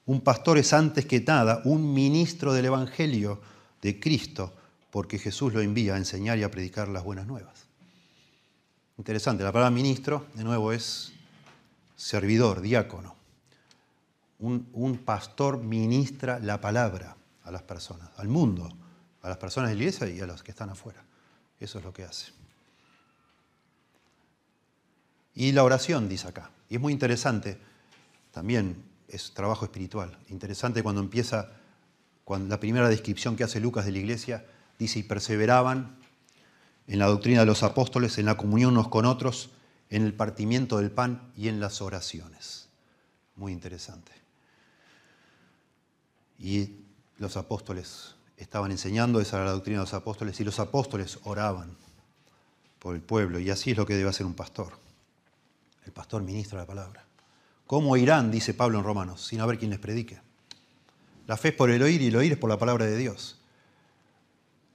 A: Un pastor es antes que nada un ministro del Evangelio de Cristo, porque Jesús lo envía a enseñar y a predicar las buenas nuevas. Interesante, la palabra ministro, de nuevo, es servidor, diácono un, pastor ministra la palabra a las personas, al mundo, a las personas de la iglesia y a los que están afuera. Eso es lo que hace. Y la oración, dice acá. Y es muy interesante, también es trabajo espiritual. Interesante cuando empieza, cuando la primera descripción que hace Lucas de la iglesia, dice, y perseveraban en la doctrina de los apóstoles, en la comunión unos con otros, en el partimiento del pan y en las oraciones. Muy interesante. Y los apóstoles estaban enseñando, esa era la doctrina de los apóstoles, y los apóstoles oraban por el pueblo. Y así es lo que debe hacer un pastor. El pastor ministra la palabra. ¿Cómo irán, dice Pablo en Romanos, sin haber quien les predique? La fe es por el oír y el oír es por la palabra de Dios.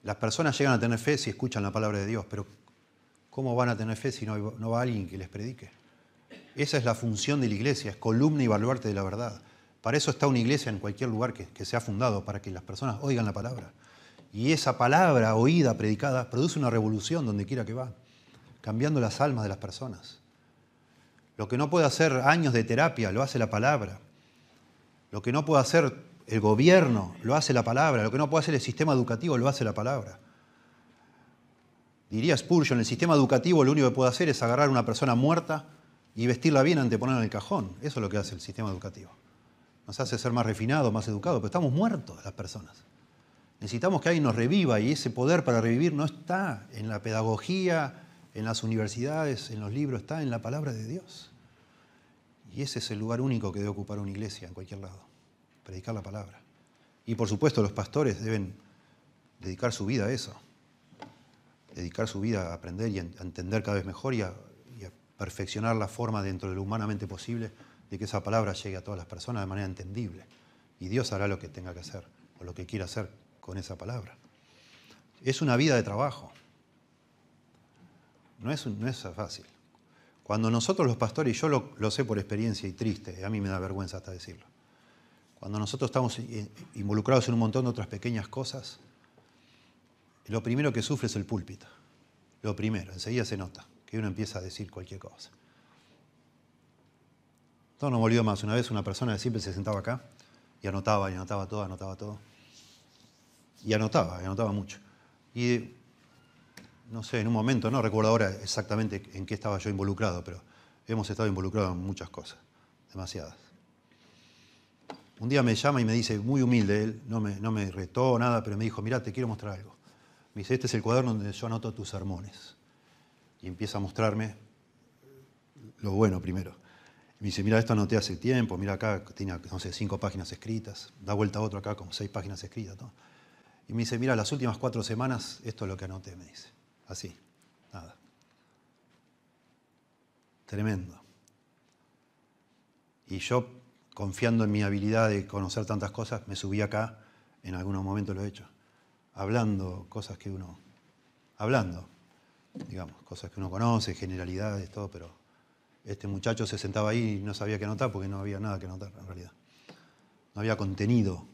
A: Las personas llegan a tener fe si escuchan la palabra de Dios, pero ¿cómo van a tener fe si no, no va alguien que les predique? Esa es la función de la iglesia, es columna y baluarte de la verdad. Para eso está una iglesia en cualquier lugar que, se ha fundado, para que las personas oigan la palabra. Y esa palabra oída, predicada, produce una revolución donde quiera que va, cambiando las almas de las personas. Lo que no puede hacer años de terapia, lo hace la palabra. Lo que no puede hacer el gobierno, lo hace la palabra. Lo que no puede hacer el sistema educativo, lo hace la palabra. Diría Spurgeon, el sistema educativo lo único que puede hacer es agarrar a una persona muerta y vestirla bien antes de ponerla en el cajón. Eso es lo que hace el sistema educativo. Nos hace ser más refinados, más educados, pero estamos muertos las personas. Necesitamos que alguien nos reviva y ese poder para revivir no está en la pedagogía, en las universidades, en los libros, está en la palabra de Dios. Y ese es el lugar único que debe ocupar una iglesia en cualquier lado, predicar la palabra. Y por supuesto los pastores deben dedicar su vida a eso, dedicar su vida a aprender y a entender cada vez mejor y a, perfeccionar la forma dentro de lo humanamente posible de que esa palabra llegue a todas las personas de manera entendible. Y Dios hará lo que tenga que hacer o lo que quiera hacer con esa palabra. Es una vida de trabajo. No es, no es fácil. Cuando nosotros los pastores, y yo lo, lo, sé por experiencia y triste, a mí me da vergüenza hasta decirlo, cuando nosotros estamos involucrados en un montón de otras pequeñas cosas, lo primero que sufre es el púlpito. Lo primero, enseguida se nota que uno empieza a decir cualquier cosa. Todo no volvió más. Una vez una persona siempre se sentaba acá y anotaba, y anotaba todo, anotaba todo. Y anotaba, y anotaba mucho. Y no sé, en un momento, no recuerdo ahora exactamente en qué estaba yo involucrado, pero hemos estado involucrados en muchas cosas, demasiadas. Un día me llama y me dice, muy humilde él, no me, no me retó nada, pero me dijo, mira, te quiero mostrar algo. Me dice, este es el cuaderno donde yo anoto tus sermones. Y empieza a mostrarme lo bueno primero. Me dice, mira, esto anoté hace tiempo, mira acá, tiene, no sé, cinco páginas escritas, da vuelta a otro acá, como seis páginas escritas. Y me dice, mira, las últimas cuatro semanas, esto es lo que anoté, me dice. Así, nada. Tremendo. Y yo, confiando en mi habilidad de conocer tantas cosas, me subí acá, en algunos momentos lo he hecho hablando cosas que uno, hablando, digamos, cosas que uno conoce, generalidades, todo, pero este muchacho se sentaba ahí y no sabía qué anotar porque no había nada que anotar en realidad. No había contenido,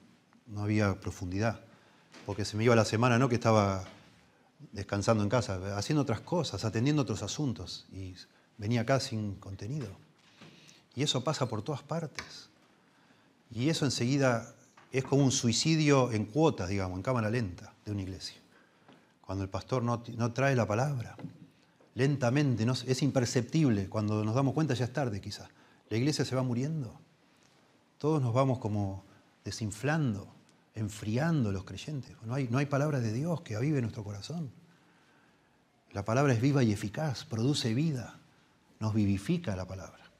A: no había profundidad, porque se me iba la semana, ¿no? Que estaba descansando en casa, haciendo otras cosas, atendiendo otros asuntos y venía acá sin contenido. Y eso pasa por todas partes. Y eso enseguida es como un suicidio en cuotas, digamos, en cámara lenta de una iglesia. Cuando el pastor no, trae la palabra, lentamente, es imperceptible, cuando nos damos cuenta ya es tarde quizás. La iglesia se va muriendo. Todos nos vamos como desinflando, enfriando los creyentes. No hay, palabra de Dios que avive nuestro corazón. La palabra es viva y eficaz, produce vida, nos vivifica la palabra,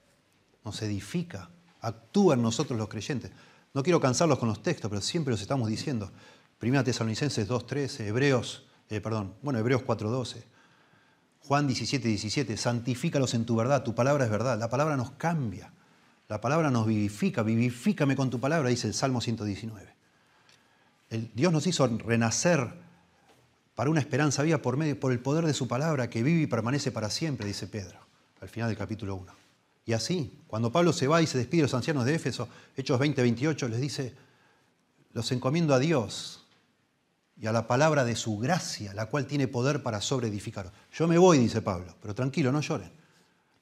A: nos edifica, actúa en nosotros los creyentes. No quiero cansarlos con los textos, pero siempre los estamos diciendo. Primera Tesalonicenses 2.13, Hebreos, eh, perdón, bueno, Hebreos 4.12, Juan 17.17, santifícalos en tu verdad, tu palabra es verdad. La palabra nos cambia, la palabra nos vivifica, vivifícame con tu palabra, dice el Salmo 119. El, Dios nos hizo renacer para una esperanza viva por, medio, por el poder de su palabra que vive y permanece para siempre, dice Pedro, al final del capítulo 1. Y así, cuando Pablo se va y se despide de los ancianos de Éfeso, Hechos 20, 28, les dice, los encomiendo a Dios y a la palabra de su gracia, la cual tiene poder para sobreedificar. Yo me voy, dice Pablo, pero tranquilo, no lloren.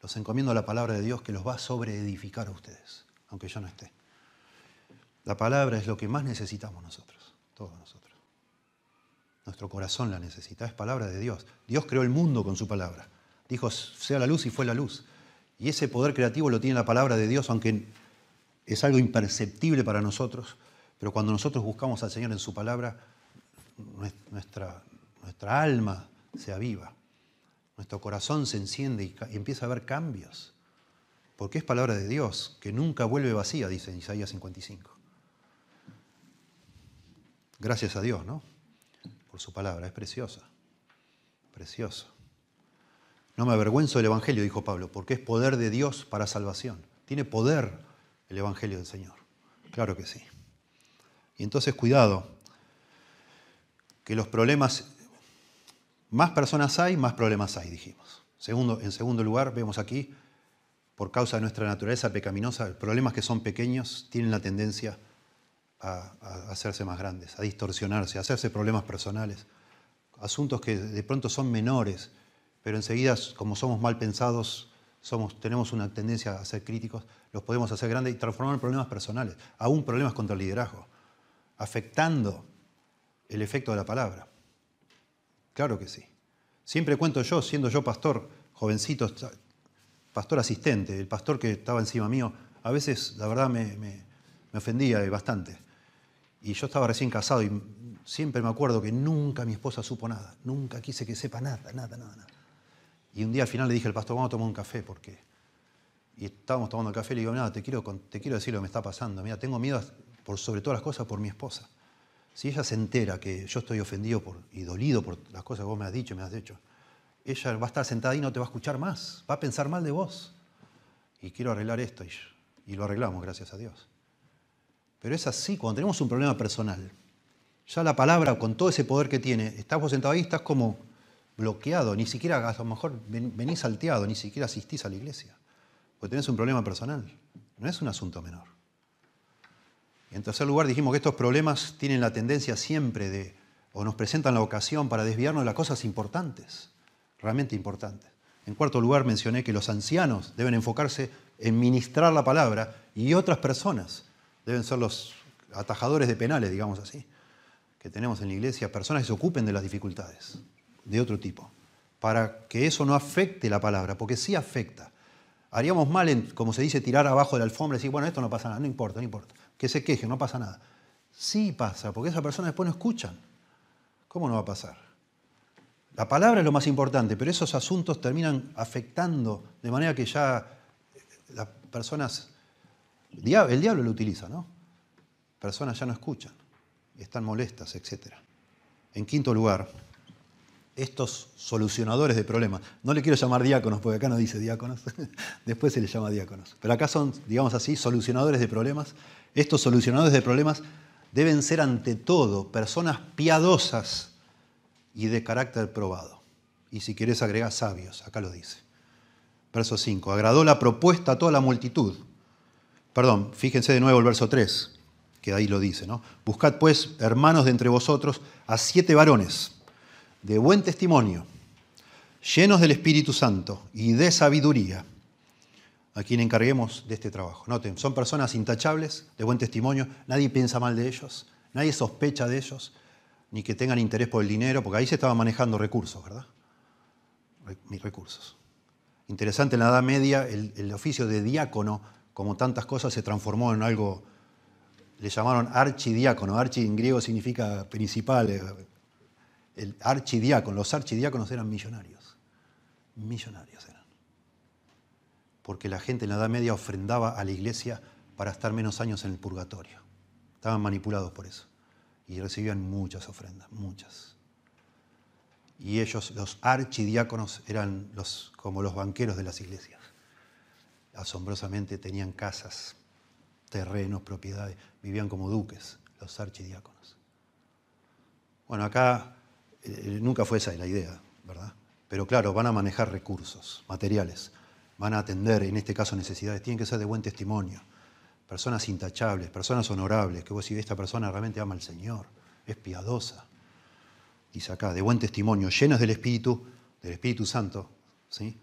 A: Los encomiendo a la palabra de Dios que los va a sobreedificar a ustedes, aunque yo no esté. La palabra es lo que más necesitamos nosotros, todos nosotros. Nuestro corazón la necesita, es palabra de Dios. Dios creó el mundo con su palabra. Dijo, sea la luz y fue la luz. Y ese poder creativo lo tiene la palabra de Dios, aunque es algo imperceptible para nosotros, pero cuando nosotros buscamos al Señor en su palabra, nuestra, nuestra alma se aviva, nuestro corazón se enciende y, empieza a haber cambios, porque es palabra de Dios, que nunca vuelve vacía, dice en Isaías 55. Gracias a Dios, ¿no? Por su palabra, es preciosa, preciosa. No me avergüenzo del Evangelio, dijo Pablo, porque es poder de Dios para salvación. Tiene poder el Evangelio del Señor. Claro que sí. Y entonces cuidado, que los problemas, más personas hay, más problemas hay, dijimos. Segundo, en segundo lugar, vemos aquí, por causa de nuestra naturaleza pecaminosa, problemas que son pequeños tienen la tendencia a, hacerse más grandes, a distorsionarse, a hacerse problemas personales. Asuntos que de pronto son menores, pero enseguida, como somos mal pensados, somos, tenemos una tendencia a ser críticos, los podemos hacer grandes y transformar en problemas personales, aún problemas contra el liderazgo, afectando el efecto de la palabra. Claro que sí. Siempre cuento yo, siendo yo pastor, jovencito, pastor asistente, el pastor que estaba encima mío, a veces la verdad me, ofendía bastante. Y yo estaba recién casado y siempre me acuerdo que nunca mi esposa supo nada, nunca quise que sepa nada, nada, nada, nada. Y un día al final le dije al pastor, vamos a tomar un café, porque... Y estábamos tomando el café y le digo, nada, te quiero, te quiero decir lo que me está pasando. Mira, tengo miedo sobre todas las cosas por mi esposa. Si ella se entera que yo estoy ofendido y dolido por las cosas que vos me has dicho y me has hecho, ella va a estar sentada y no te va a escuchar más, va a pensar mal de vos. Y quiero arreglar esto y, y lo arreglamos, gracias a Dios. Pero es así, cuando tenemos un problema personal, ya la palabra con todo ese poder que tiene, estás vos sentado ahí, estás como bloqueado, ni siquiera a lo mejor venís salteado, ni siquiera asistís a la iglesia, porque tenés un problema personal, no es un asunto menor. En tercer lugar dijimos que estos problemas tienen la tendencia siempre de, o nos presentan la ocasión para desviarnos de las cosas importantes, realmente importantes. En cuarto lugar mencioné que los ancianos deben enfocarse en ministrar la palabra y otras personas deben ser los atajadores de penales, digamos así, que tenemos en la iglesia, personas que se ocupen de las dificultades de otro tipo, para que eso no afecte la palabra, porque sí afecta. Haríamos mal en, como se dice, tirar abajo de la alfombra y decir, bueno, esto no pasa nada, no importa, no importa que se queje, no pasa nada. Sí pasa, porque esa persona después no escuchan. ¿Cómo no va a pasar? La palabra es lo más importante, pero esos asuntos terminan afectando de manera que ya eh, las personas, el diablo lo utiliza, ¿no? Personas ya no escuchan, están molestas, etc. En quinto lugar, estos solucionadores de problemas. No le quiero llamar diáconos, porque acá no dice diáconos, después se les llama diáconos. Pero acá son, digamos así, solucionadores de problemas. Estos solucionadores de problemas deben ser ante todo personas piadosas y de carácter probado. Y si quieres agregar sabios, acá lo dice. Verso 5. Agradó la propuesta a toda la multitud. Perdón, fíjense de nuevo el verso 3, que ahí lo dice, ¿no? Buscad pues, hermanos de entre vosotros, a siete varones de buen testimonio, llenos del Espíritu Santo y de sabiduría a quien encarguemos de este trabajo. Noten, son personas intachables, de buen testimonio, nadie piensa mal de ellos, nadie sospecha de ellos, ni que tengan interés por el dinero, porque ahí se estaban manejando recursos, ¿verdad? Mis recursos. Interesante, en la Edad Media el, oficio de diácono, como tantas cosas, se transformó en algo, le llamaron archidiácono, archi en griego significa principal, eh, el archidiácono, los archidiáconos eran millonarios, millonarios eran porque la gente en la Edad Media ofrendaba a la iglesia para estar menos años en el purgatorio. Estaban manipulados por eso. Y recibían muchas ofrendas, muchas. Y ellos, los archidiáconos, eran los, como los banqueros de las iglesias. Asombrosamente tenían casas, terrenos, propiedades, vivían como duques, los archidiáconos. Bueno, acá eh, nunca fue esa la idea, ¿verdad? Pero claro, van a manejar recursos, materiales van a atender, en este caso, necesidades, tienen que ser de buen testimonio, personas intachables, personas honorables, que vos decís, esta persona realmente ama al Señor, es piadosa. Dice acá, de buen testimonio, llenos del Espíritu, del Espíritu Santo. ¿sí?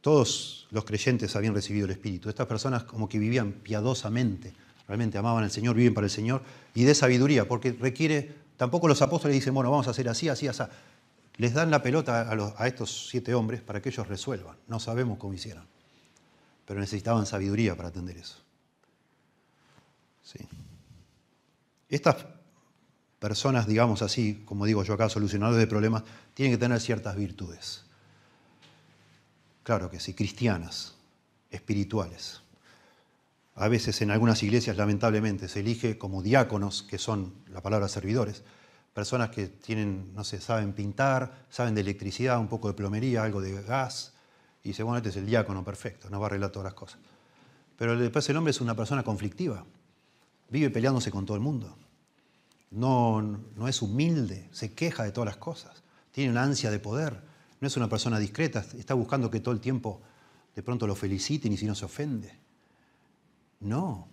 A: Todos los creyentes habían recibido el Espíritu. Estas personas como que vivían piadosamente, realmente amaban al Señor, viven para el Señor, y de sabiduría, porque requiere, tampoco los apóstoles dicen, bueno, vamos a hacer así, así, así les dan la pelota a, estos siete hombres para que ellos resuelvan. No sabemos cómo hicieron, pero necesitaban sabiduría para atender eso. Estas personas, digamos así, como digo yo acá, solucionadores de problemas, tienen que tener ciertas virtudes. Claro que sí, cristianas, espirituales. A veces en algunas iglesias, lamentablemente, se elige como diáconos, que son la palabra servidores, personas que tienen, no sé, saben pintar, saben de electricidad, un poco de plomería, algo de gas, y dice, bueno, este es el diácono perfecto, nos va a arreglar todas las cosas. Pero después el hombre es una persona conflictiva, vive peleándose con todo el mundo, no, no es humilde, se queja de todas las cosas, tiene una ansia de poder, no es una persona discreta, está buscando que todo el tiempo de pronto lo feliciten y si no se ofende. No,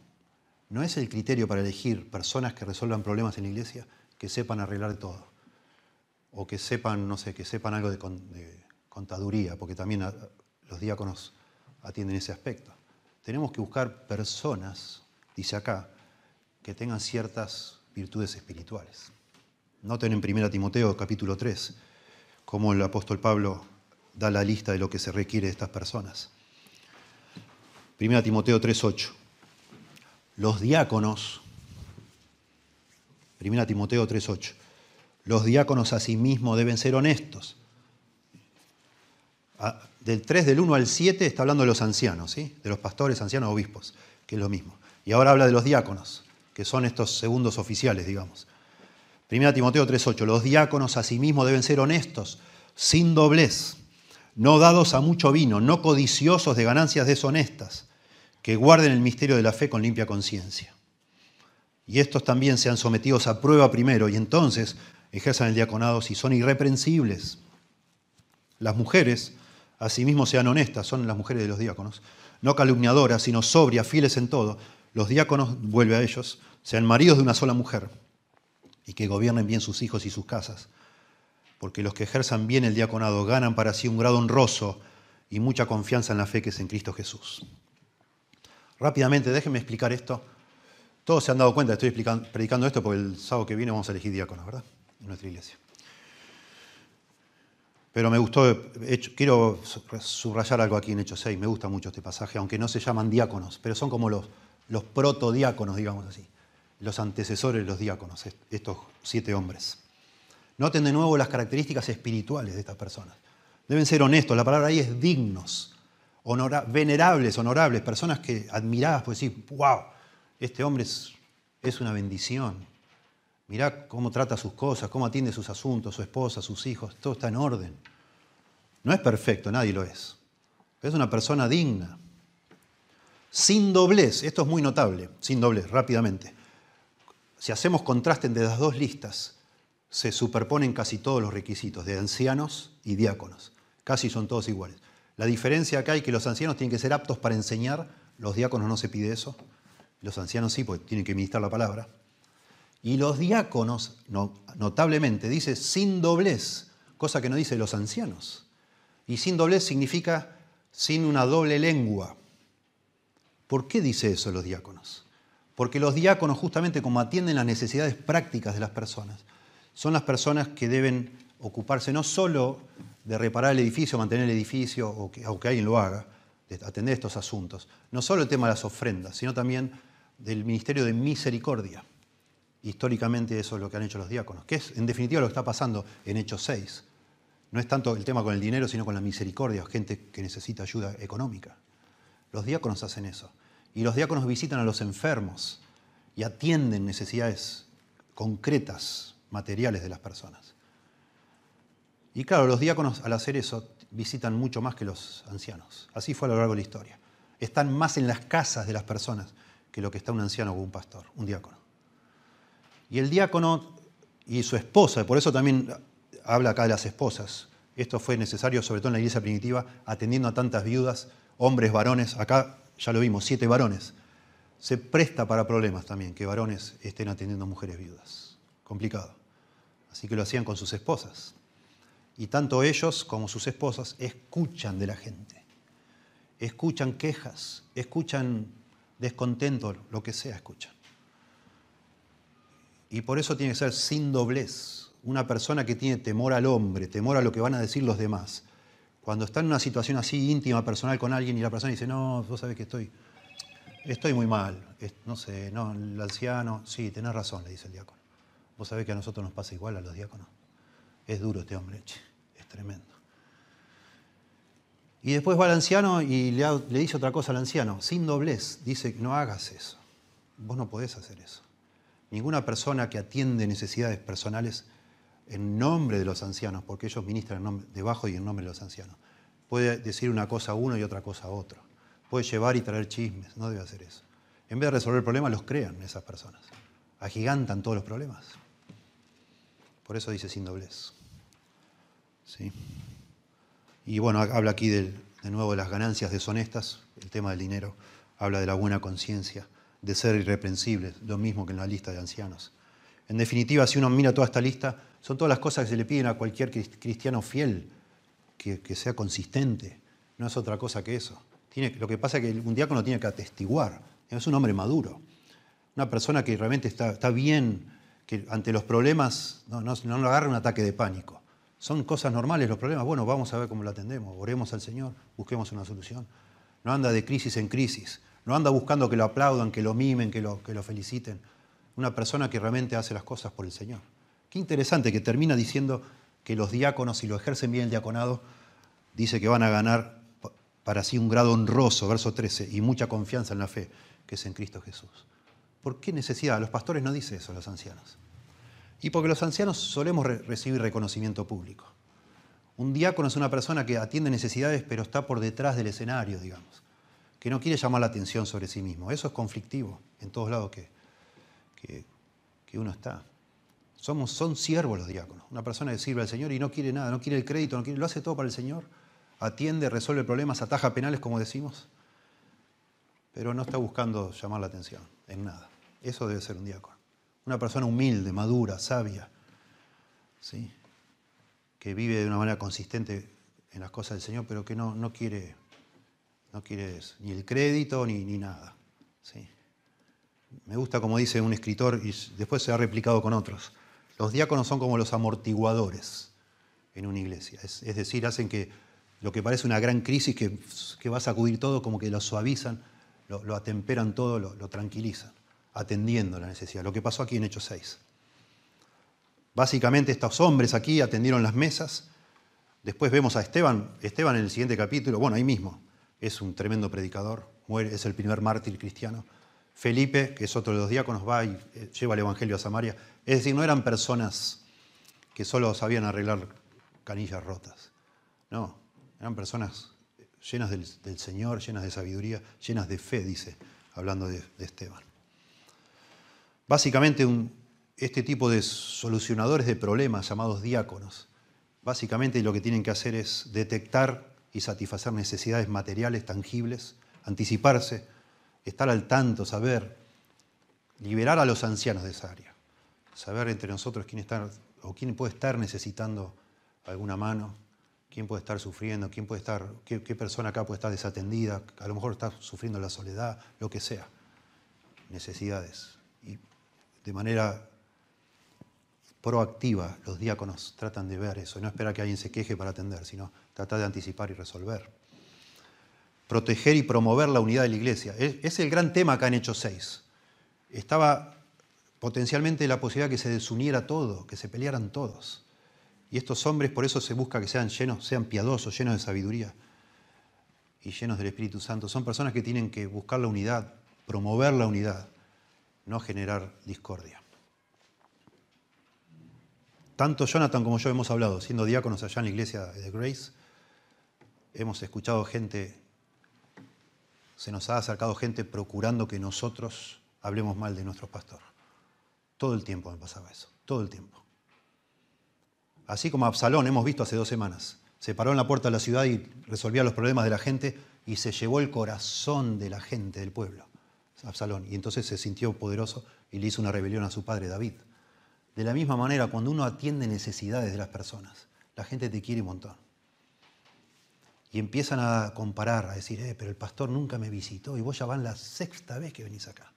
A: no es el criterio para elegir personas que resuelvan problemas en la iglesia que sepan arreglar todo. O que sepan, no sé, que sepan algo de, contaduría, porque también los diáconos atienden ese aspecto. Tenemos que buscar personas, dice acá, que tengan ciertas virtudes espirituales. Noten en 1 Timoteo capítulo 3, cómo el apóstol Pablo da la lista de lo que se requiere de estas personas. 1 Timoteo 3:8. Los diáconos, 1 Timoteo 3:8, los diáconos asimismo deben ser honestos. Ah, del 3 del 1 al 7 está hablando de los ancianos, ¿sí? de los pastores, ancianos, obispos, que es lo mismo. Y ahora habla de los diáconos, que son estos segundos oficiales, digamos. 1 Timoteo 3:8, los diáconos asimismo deben ser honestos, sin doblez, no dados a mucho vino, no codiciosos de ganancias deshonestas, que guarden el misterio de la fe con limpia conciencia. Y estos también sean sometidos a prueba primero y entonces ejerzan el diaconado si son irreprensibles. Las mujeres, asimismo, sean honestas, son las mujeres de los diáconos, no calumniadoras, sino sobrias, fieles en todo. Los diáconos, vuelve a ellos, sean maridos de una sola mujer y que gobiernen bien sus hijos y sus casas, porque los que ejerzan bien el diaconado ganan para sí un grado honroso y mucha confianza en la fe que es en Cristo Jesús. Rápidamente, déjenme explicar esto. Todos se han dado cuenta, estoy predicando esto porque el sábado que viene vamos a elegir diáconos, ¿verdad? En nuestra iglesia. Pero me gustó, quiero subrayar algo aquí en Hechos 6, me gusta mucho este pasaje, aunque no se llaman diáconos, pero son como los, los protodiáconos, digamos así los antecesores de los diáconos, estos siete hombres. Noten de nuevo las características espirituales de estas personas. Deben ser honestos, la palabra ahí es dignos, venerables, honorables, personas que admiradas, pues decir, wow, este hombre es, es una bendición. Mirá cómo trata sus cosas, cómo atiende sus asuntos, su esposa, sus hijos, todo está en orden. No es perfecto, nadie lo es. Es una persona digna. Sin doblez, esto es muy notable, sin doblez, rápidamente si hacemos contraste entre las dos listas, se superponen casi todos los requisitos de ancianos y diáconos. Casi son todos iguales. La diferencia acá hay que los ancianos tienen que ser aptos para enseñar, los diáconos no se pide eso, los ancianos sí, porque tienen que ministrar la palabra. Y los diáconos, notablemente, dice sin doblez, cosa que no dice los ancianos. Y sin doblez significa sin una doble lengua. ¿Por qué dice eso los diáconos? Porque los diáconos, justamente como atienden las necesidades prácticas de las personas, son las personas que deben ocuparse no solo de reparar el edificio, mantener el edificio, o que, alguien lo haga, de atender estos asuntos, no solo el tema de las ofrendas, sino también del ministerio de misericordia. Históricamente eso es lo que han hecho los diáconos, que es en definitiva lo que está pasando en Hechos 6. No es tanto el tema con el dinero, sino con la misericordia, gente que necesita ayuda económica. Los diáconos hacen eso. Y los diáconos visitan a los enfermos y atienden necesidades concretas, materiales de las personas. Y claro, los diáconos al hacer eso visitan mucho más que los ancianos. Así fue a lo largo de la historia. Están más en las casas de las personas que lo que está un anciano o un pastor, un diácono. Y el diácono y su esposa, por eso también habla acá de las esposas. Esto fue necesario, sobre todo en la iglesia primitiva, atendiendo a tantas viudas, hombres, varones. Acá ya lo vimos, siete varones. Se presta para problemas también que varones estén atendiendo a mujeres viudas. Complicado. Así que lo hacían con sus esposas. Y tanto ellos como sus esposas escuchan de la gente. Escuchan quejas, escuchan descontento, lo que sea escuchan. Y por eso tiene que ser sin doblez. Una persona que tiene temor al hombre, temor a lo que van a decir los demás, cuando está en una situación así íntima, personal con alguien y la persona dice, no, vos sabés que estoy, estoy muy mal, no sé, no, el anciano, sí, tenés razón, le dice el diácono. Vos sabés que a nosotros nos pasa igual a los diáconos. Es duro este hombre, es tremendo. Y después va al anciano y le, le, dice otra cosa al anciano, sin doblez, dice, no hagas eso, vos no podés hacer eso. Ninguna persona que atiende necesidades personales en nombre de los ancianos, porque ellos ministran debajo y en nombre de los ancianos. Puede decir una cosa a uno y otra cosa a otro. Puede llevar y traer chismes, no debe hacer eso. En vez de resolver problemas, los crean esas personas. Agigantan todos los problemas. Por eso dice sin doblez. ¿Sí? Y bueno, habla aquí de nuevo de las ganancias deshonestas, el tema del dinero. Habla de la buena conciencia, de ser irreprensibles, lo mismo que en la lista de ancianos. En definitiva, si uno mira toda esta lista, son todas las cosas que se le piden a cualquier cristiano fiel, que, sea consistente. No es otra cosa que eso. Tiene, lo que pasa es que un diácono tiene que atestiguar. Es un hombre maduro. Una persona que realmente está, bien, que ante los problemas no, no, no agarra un ataque de pánico, Son cosas normales los problemas. Bueno, vamos a ver cómo lo atendemos. Oremos al Señor, busquemos una solución. No anda de crisis en crisis. No anda buscando que lo aplaudan, que lo mimen, que lo, que lo feliciten. Una persona que realmente hace las cosas por el Señor. Qué interesante que termina diciendo que los diáconos, si lo ejercen bien el diaconado, dice que van a ganar para sí un grado honroso, verso 13, y mucha confianza en la fe, que es en Cristo Jesús. ¿Por qué necesidad? Los pastores no dicen eso, los ancianos. Y porque los ancianos solemos recibir reconocimiento público. Un diácono es una persona que atiende necesidades, pero está por detrás del escenario, digamos, que no quiere llamar la atención sobre sí mismo. Eso es conflictivo en todos lados que, que, uno está. Somos, son siervos los diáconos. Una persona que sirve al Señor y no quiere nada, no quiere el crédito, no quiere, lo hace todo para el Señor. Atiende, resuelve problemas, ataja penales, como decimos, pero no está buscando llamar la atención en nada. Eso debe ser un diácono. Una persona humilde, madura, sabia, ¿sí? que vive de una manera consistente en las cosas del Señor, pero que no, no quiere, no quiere ni el crédito ni, ni nada. ¿sí? Me gusta como dice un escritor y después se ha replicado con otros. Los diáconos son como los amortiguadores en una iglesia. Es, decir, hacen que lo que parece una gran crisis que, que, va a sacudir todo, como que lo suavizan, lo, atemperan todo, lo, lo, tranquilizan, atendiendo la necesidad. Lo que pasó aquí en Hechos 6. Básicamente estos hombres aquí atendieron las mesas. Después vemos a Esteban, Esteban en el siguiente capítulo, bueno, ahí mismo, es un tremendo predicador, muere, es el primer mártir cristiano. Felipe, que es otro de los diáconos, va y eh, lleva el Evangelio a Samaria. Es decir, no eran personas que solo sabían arreglar canillas rotas. No, eran personas llenas del, Señor, llenas de sabiduría, llenas de fe, dice, hablando de, Esteban. Básicamente, este tipo de solucionadores de problemas llamados diáconos, básicamente lo que tienen que hacer es detectar y satisfacer necesidades materiales tangibles, anticiparse estar al tanto, saber, liberar a los ancianos de esa área, saber entre nosotros quién está o quién puede estar necesitando alguna mano, quién puede estar sufriendo, quién puede estar, qué, persona acá puede estar desatendida, a lo mejor está sufriendo la soledad, lo que sea, necesidades. De manera proactiva los diáconos tratan de ver eso, no esperar que alguien se queje para atender, sino tratar de anticipar y resolver proteger y promover la unidad de la iglesia. Es el gran tema acá en Hechos 6. Estaba potencialmente la posibilidad que se desuniera todo, que se pelearan todos. Y estos hombres por eso se busca que sean llenos, sean piadosos, llenos de sabiduría y llenos del Espíritu Santo. Son personas que tienen que buscar la unidad, promover la unidad, no generar discordia. Tanto Jonathan como yo hemos hablado, siendo diáconos allá en la iglesia de Grace, hemos escuchado gente se nos ha acercado gente procurando que nosotros hablemos mal de nuestro pastor. Todo el tiempo me pasaba eso, todo el tiempo. Así como Absalón, hemos visto hace dos semanas, se paró en la puerta de la ciudad y resolvía los problemas de la gente y se llevó el corazón de la gente, del pueblo, Absalón. Y entonces se sintió poderoso y le hizo una rebelión a su padre, David. De la misma manera, cuando uno atiende necesidades de las personas, la gente te quiere un montón y empiezan a comparar, a decir, eh, pero el pastor nunca me visitó y vos ya van la sexta vez que venís acá.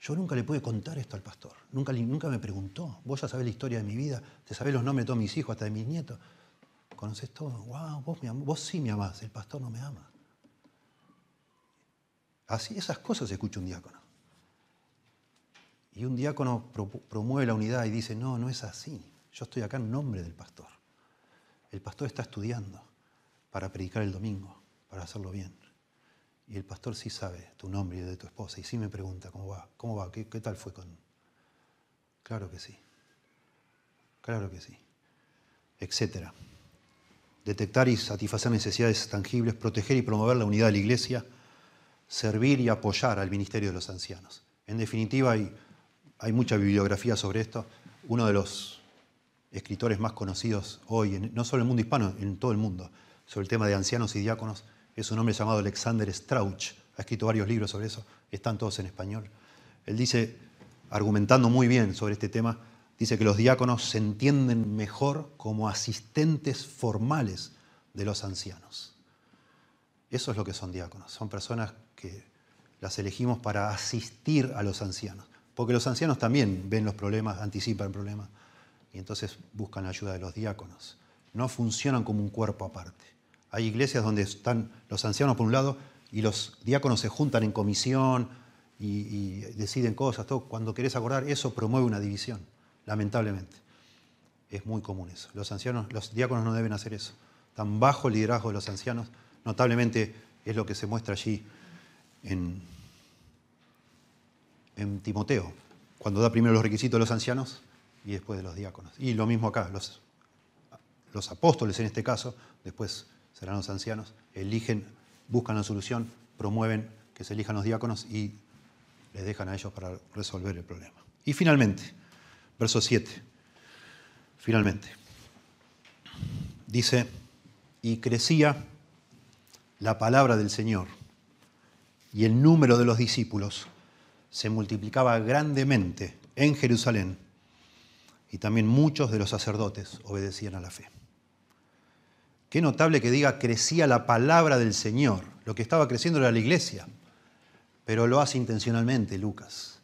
A: Yo nunca le pude contar esto al pastor, nunca, nunca me preguntó. Vos ya sabés la historia de mi vida, te sabés los nombres de todos mis hijos, hasta de mis nietos. Conoces todo. Wow, vos, vos sí me amás, el pastor no me ama. Así, esas cosas escucha un diácono. Y un diácono promueve la unidad y dice, no, no es así. Yo estoy acá en nombre del pastor. El pastor está estudiando para predicar el domingo, para hacerlo bien. Y el pastor sí sabe tu nombre y el de tu esposa y sí me pregunta cómo va, cómo va, qué, qué tal fue con... Claro que sí, claro que sí, etcétera. Detectar y satisfacer necesidades tangibles, proteger y promover la unidad de la iglesia, servir y apoyar al ministerio de los ancianos. En definitiva, hay, hay mucha bibliografía sobre esto. Uno de los escritores más conocidos hoy, no solo en el mundo hispano, en todo el mundo, sobre el tema de ancianos y diáconos es un hombre llamado Alexander Strauch. Ha escrito varios libros sobre eso, están todos en español. Él dice, argumentando muy bien sobre este tema, dice que los diáconos se entienden mejor como asistentes formales de los ancianos. Eso es lo que son diáconos, son personas que las elegimos para asistir a los ancianos, porque los ancianos también ven los problemas, anticipan problemas, y entonces buscan la ayuda de los diáconos no funcionan como un cuerpo aparte. Hay iglesias donde están los ancianos por un lado y los diáconos se juntan en comisión y, deciden cosas. Todo. Cuando querés acordar, eso promueve una división, lamentablemente. Es muy común eso. Los ancianos, los diáconos no deben hacer eso. Tan bajo el liderazgo de los ancianos, notablemente es lo que se muestra allí en, Timoteo, cuando da primero los requisitos de los ancianos y después de los diáconos. Y lo mismo acá, los, los apóstoles en este caso, después serán los ancianos, eligen, buscan la solución, promueven que se elijan los diáconos y les dejan a ellos para resolver el problema. Y finalmente, verso 7, finalmente, dice, y crecía la palabra del Señor y el número de los discípulos se multiplicaba grandemente en Jerusalén y también muchos de los sacerdotes obedecían a la fe. Qué notable que diga crecía la palabra del Señor. Lo que estaba creciendo era la iglesia, pero lo hace intencionalmente Lucas,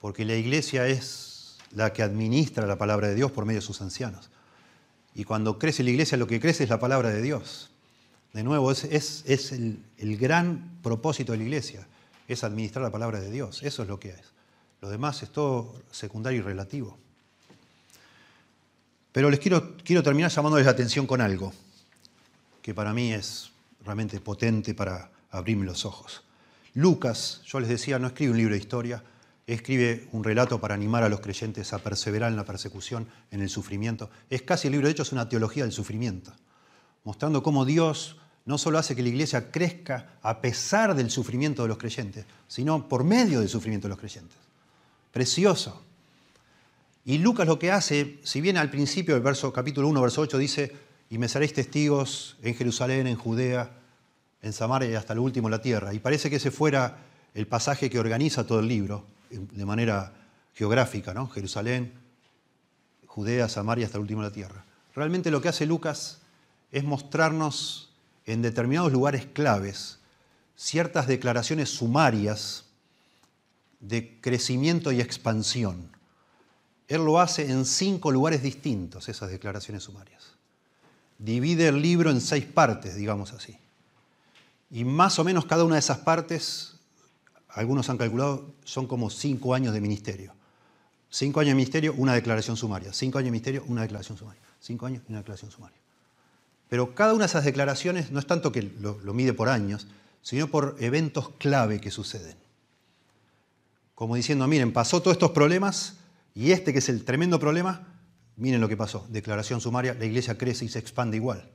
A: porque la iglesia es la que administra la palabra de Dios por medio de sus ancianos. Y cuando crece la iglesia, lo que crece es la palabra de Dios. De nuevo, es, el gran propósito de la iglesia, es administrar la palabra de Dios. Eso es lo que es. Lo demás es todo secundario y relativo. Pero les quiero, quiero terminar llamándoles la atención con algo que para mí es realmente potente para abrirme los ojos. Lucas, yo les decía, no escribe un libro de historia, escribe un relato para animar a los creyentes a perseverar en la persecución, en el sufrimiento. Es casi el libro de hecho, es una teología del sufrimiento, mostrando cómo Dios no solo hace que la iglesia crezca a pesar del sufrimiento de los creyentes, sino por medio del sufrimiento de los creyentes. Precioso. Y Lucas lo que hace, si bien al principio del verso, capítulo 1, verso 8 dice, y me seréis testigos en Jerusalén, en Judea, en Samaria y hasta lo último la tierra. Y parece que ese fuera el pasaje que organiza todo el libro de manera geográfica, ¿no? Jerusalén, Judea, Samaria hasta el último la tierra. Realmente lo que hace Lucas es mostrarnos en determinados lugares claves ciertas declaraciones sumarias de crecimiento y expansión. Él lo hace en cinco lugares distintos, esas declaraciones sumarias. Divide el libro en seis partes, digamos así. Y más o menos cada una de esas partes, algunos han calculado, son como cinco años de ministerio. Cinco años de ministerio, una declaración sumaria. Cinco años de ministerio, una declaración sumaria. Cinco años, una declaración sumaria. Pero cada una de esas declaraciones no es tanto que lo, mide por años, sino por eventos clave que suceden. Como diciendo, miren, pasó todos estos problemas y este que es el tremendo problema, miren lo que pasó. Declaración sumaria, la iglesia crece y se expande igual.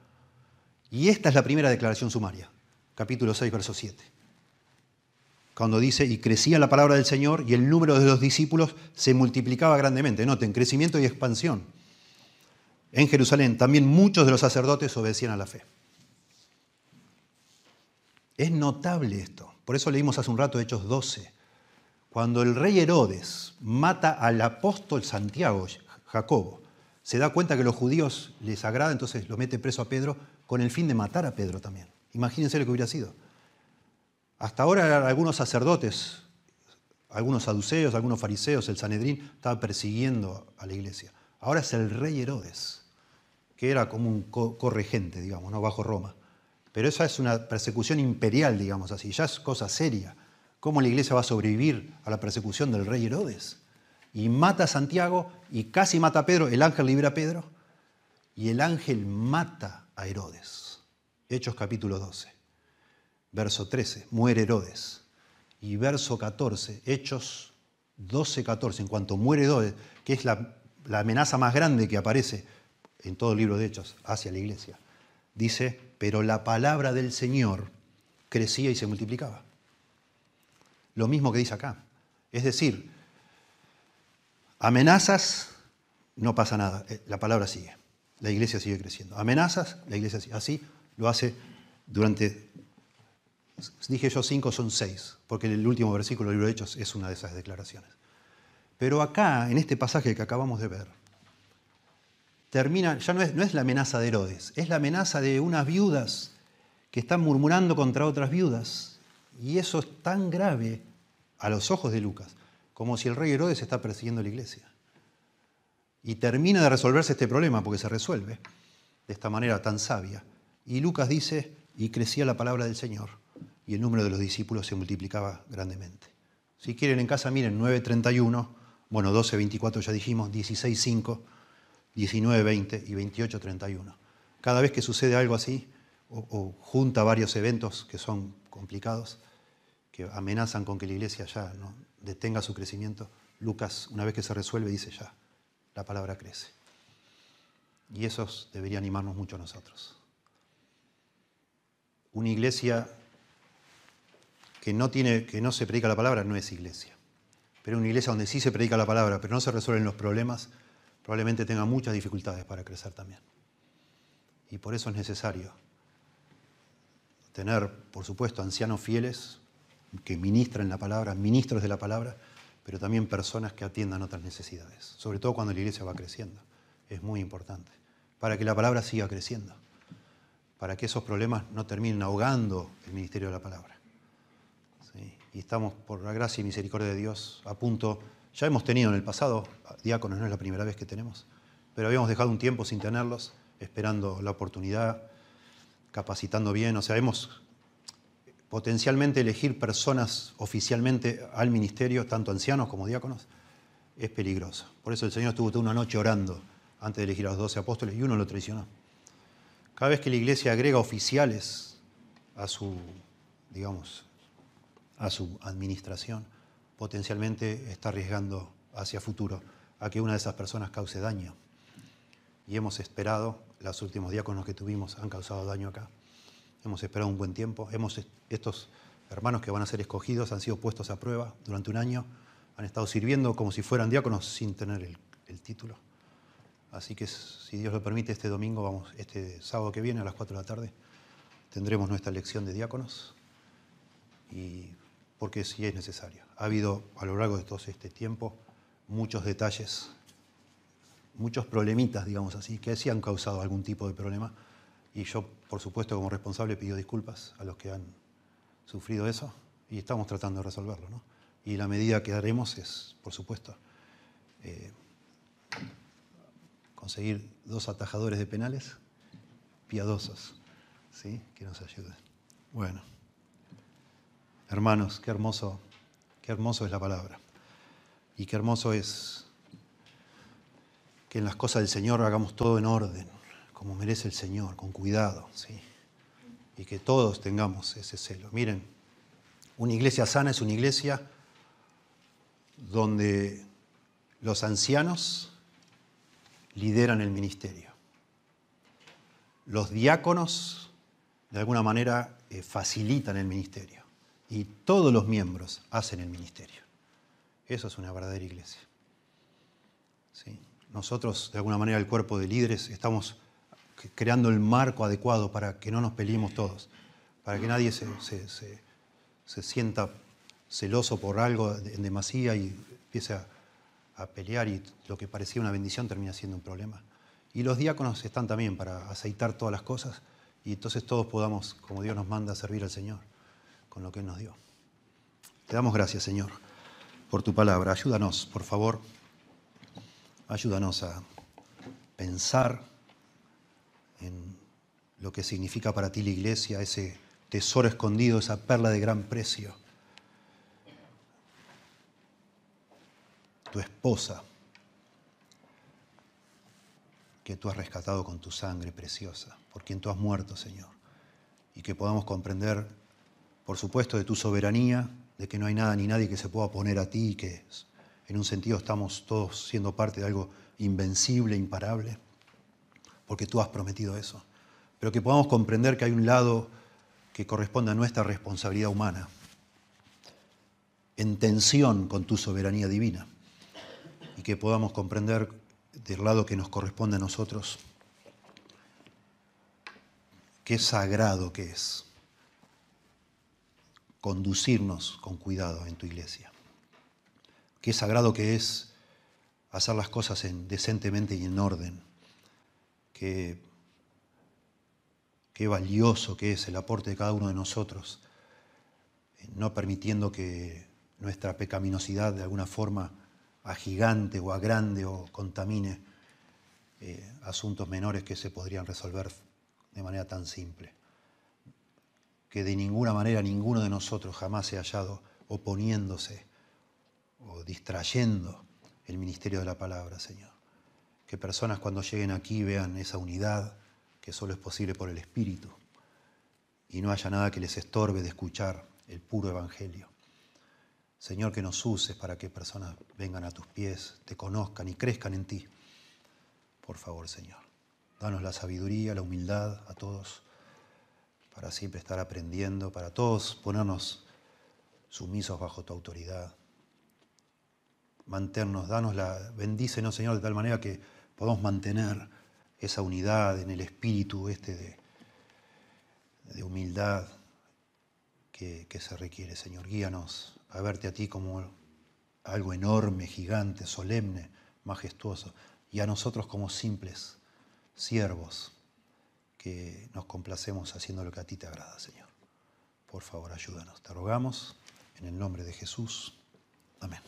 A: Y esta es la primera declaración sumaria, capítulo 6, verso 7. Cuando dice, y crecía la palabra del Señor y el número de los discípulos se multiplicaba grandemente. Noten, crecimiento y expansión en Jerusalén, también muchos de los sacerdotes obedecían a la fe. Es notable esto. Por eso leímos hace un rato Hechos 12. Cuando el rey Herodes mata al apóstol Santiago, Jacobo, se da cuenta que los judíos les agrada, entonces lo mete preso a Pedro con el fin de matar a Pedro también. Imagínense lo que hubiera sido. Hasta ahora algunos sacerdotes, algunos saduceos, algunos fariseos, el Sanedrín, estaban persiguiendo a la iglesia. Ahora es el rey Herodes, que era como un corregente, digamos, ¿no? bajo Roma. Pero esa es una persecución imperial, digamos así, ya es cosa seria. ¿Cómo la iglesia va a sobrevivir a la persecución del rey Herodes? Y mata a Santiago y casi mata a Pedro, el ángel libera a Pedro y el ángel mata a Herodes. Hechos capítulo 12, verso 13, muere Herodes. Y verso 14, Hechos 12, 14, en cuanto muere Herodes, que es la la amenaza más grande que aparece en todo el libro de Hechos hacia la iglesia. Dice, pero la palabra del Señor crecía y se multiplicaba. Lo mismo que dice acá. Es decir, amenazas, no pasa nada, eh, la palabra sigue, la iglesia sigue creciendo. Amenazas, la iglesia sigue. Así lo hace durante, dije yo cinco, son seis, porque el último versículo del libro de Hechos es una de esas declaraciones. Pero acá, en este pasaje que acabamos de ver, termina, ya no es, no es la amenaza de Herodes, es la amenaza de unas viudas que están murmurando contra otras viudas. Y eso es tan grave a los ojos de Lucas, como si el rey Herodes está persiguiendo a la iglesia. Y termina de resolverse este problema, porque se resuelve. de esta manera tan sabia. Y Lucas dice, y crecía la palabra del Señor, y el número de los discípulos se multiplicaba grandemente. Si quieren en casa, miren 9.31, bueno, 12.24 ya dijimos, 16.5, 19.20 y 28.31. Cada vez que sucede algo así, o, junta varios eventos que son complicados, que amenazan con que la iglesia ya no detenga su crecimiento, Lucas, una vez que se resuelve, dice ya, la palabra crece. Y eso debería animarnos mucho a nosotros. Una iglesia que no, tiene, que no se predica la palabra no es iglesia. Pero una iglesia donde sí se predica la palabra, pero no se resuelven los problemas, probablemente tenga muchas dificultades para crecer también. Y por eso es necesario tener, por supuesto, ancianos fieles que ministren la palabra, ministros de la palabra, pero también personas que atiendan otras necesidades, sobre todo cuando la iglesia va creciendo. Es muy importante, para que la palabra siga creciendo, para que esos problemas no terminen ahogando el ministerio de la palabra. Y estamos, por la gracia y misericordia de Dios, a punto, ya hemos tenido en el pasado, diáconos no es la primera vez que tenemos, pero habíamos dejado un tiempo sin tenerlos, esperando la oportunidad capacitando bien, o sea, hemos potencialmente elegir personas oficialmente al ministerio, tanto ancianos como diáconos, es peligroso. Por eso el Señor estuvo toda una noche orando antes de elegir a los doce apóstoles y uno lo traicionó. Cada vez que la iglesia agrega oficiales a su, digamos, a su administración, potencialmente está arriesgando hacia futuro a que una de esas personas cause daño. Y hemos esperado los últimos diáconos que tuvimos han causado daño acá. Hemos esperado un buen tiempo. Hemos, estos hermanos que van a ser escogidos han sido puestos a prueba durante un año. Han estado sirviendo como si fueran diáconos sin tener el, título. Así que si Dios lo permite, este domingo, vamos, este sábado que viene a las 4 de la tarde, tendremos nuestra lección de diáconos. Y porque sí es necesario. Ha habido a lo largo de todo este tiempo muchos detalles muchos problemitas, digamos así, que sí han causado algún tipo de problema. Y yo, por supuesto, como responsable, pido disculpas a los que han sufrido eso y estamos tratando de resolverlo. ¿no? Y la medida que haremos es, por supuesto, eh, conseguir dos atajadores de penales piadosos, ¿sí? que nos ayuden. Bueno, hermanos, qué hermoso, qué hermoso es la palabra. Y qué hermoso es que en las cosas del Señor hagamos todo en orden, como merece el Señor, con cuidado, ¿sí? Y que todos tengamos ese celo. Miren, una iglesia sana es una iglesia donde los ancianos lideran el ministerio. Los diáconos, de alguna manera, eh, facilitan el ministerio. Y todos los miembros hacen el ministerio. Eso es una verdadera iglesia. ¿Sí? nosotros, de alguna manera, el cuerpo de líderes, estamos creando el marco adecuado para que no nos peleemos todos, para que nadie se, sienta celoso por algo en demasía y empiece a, a, pelear y lo que parecía una bendición termina siendo un problema. Y los diáconos están también para aceitar todas las cosas y entonces todos podamos, como Dios nos manda, servir al Señor con lo que Él nos dio. Te damos gracias, Señor, por tu palabra. Ayúdanos, por favor. Ayúdanos a pensar en lo que significa para ti la iglesia, ese tesoro escondido, esa perla de gran precio. Tu esposa, que tú has rescatado con tu sangre preciosa, por quien tú has muerto, Señor. Y que podamos comprender, por supuesto, de tu soberanía, de que no hay nada ni nadie que se pueda poner a ti que en un sentido estamos todos siendo parte de algo invencible, imparable, porque tú has prometido eso. Pero que podamos comprender que hay un lado que corresponde a nuestra responsabilidad humana, en tensión con tu soberanía divina, y que podamos comprender del lado que nos corresponde a nosotros, qué sagrado que es conducirnos con cuidado en tu iglesia qué sagrado que es hacer las cosas en, decentemente y en orden, qué, qué valioso que es el aporte de cada uno de nosotros, no permitiendo que nuestra pecaminosidad de alguna forma agigante o agrande o contamine eh, asuntos menores que se podrían resolver de manera tan simple. Que de ninguna manera ninguno de nosotros jamás se ha hallado oponiéndose o distrayendo el ministerio de la palabra, Señor. Que personas cuando lleguen aquí vean esa unidad que solo es posible por el Espíritu y no haya nada que les estorbe de escuchar el puro Evangelio. Señor, que nos uses para que personas vengan a tus pies, te conozcan y crezcan en ti. Por favor, Señor, danos la sabiduría, la humildad a todos, para siempre estar aprendiendo, para todos ponernos sumisos bajo tu autoridad. Mantenernos, danos la, bendícenos, Señor, de tal manera que podamos mantener esa unidad en el espíritu este de, humildad que, que se requiere, Señor. Guíanos a verte a ti como algo enorme, gigante, solemne, majestuoso, y a nosotros como simples siervos nos complacemos haciendo lo que a ti te agrada, Señor. Por favor, ayúdanos. Te rogamos en el nombre de Jesús. Amén.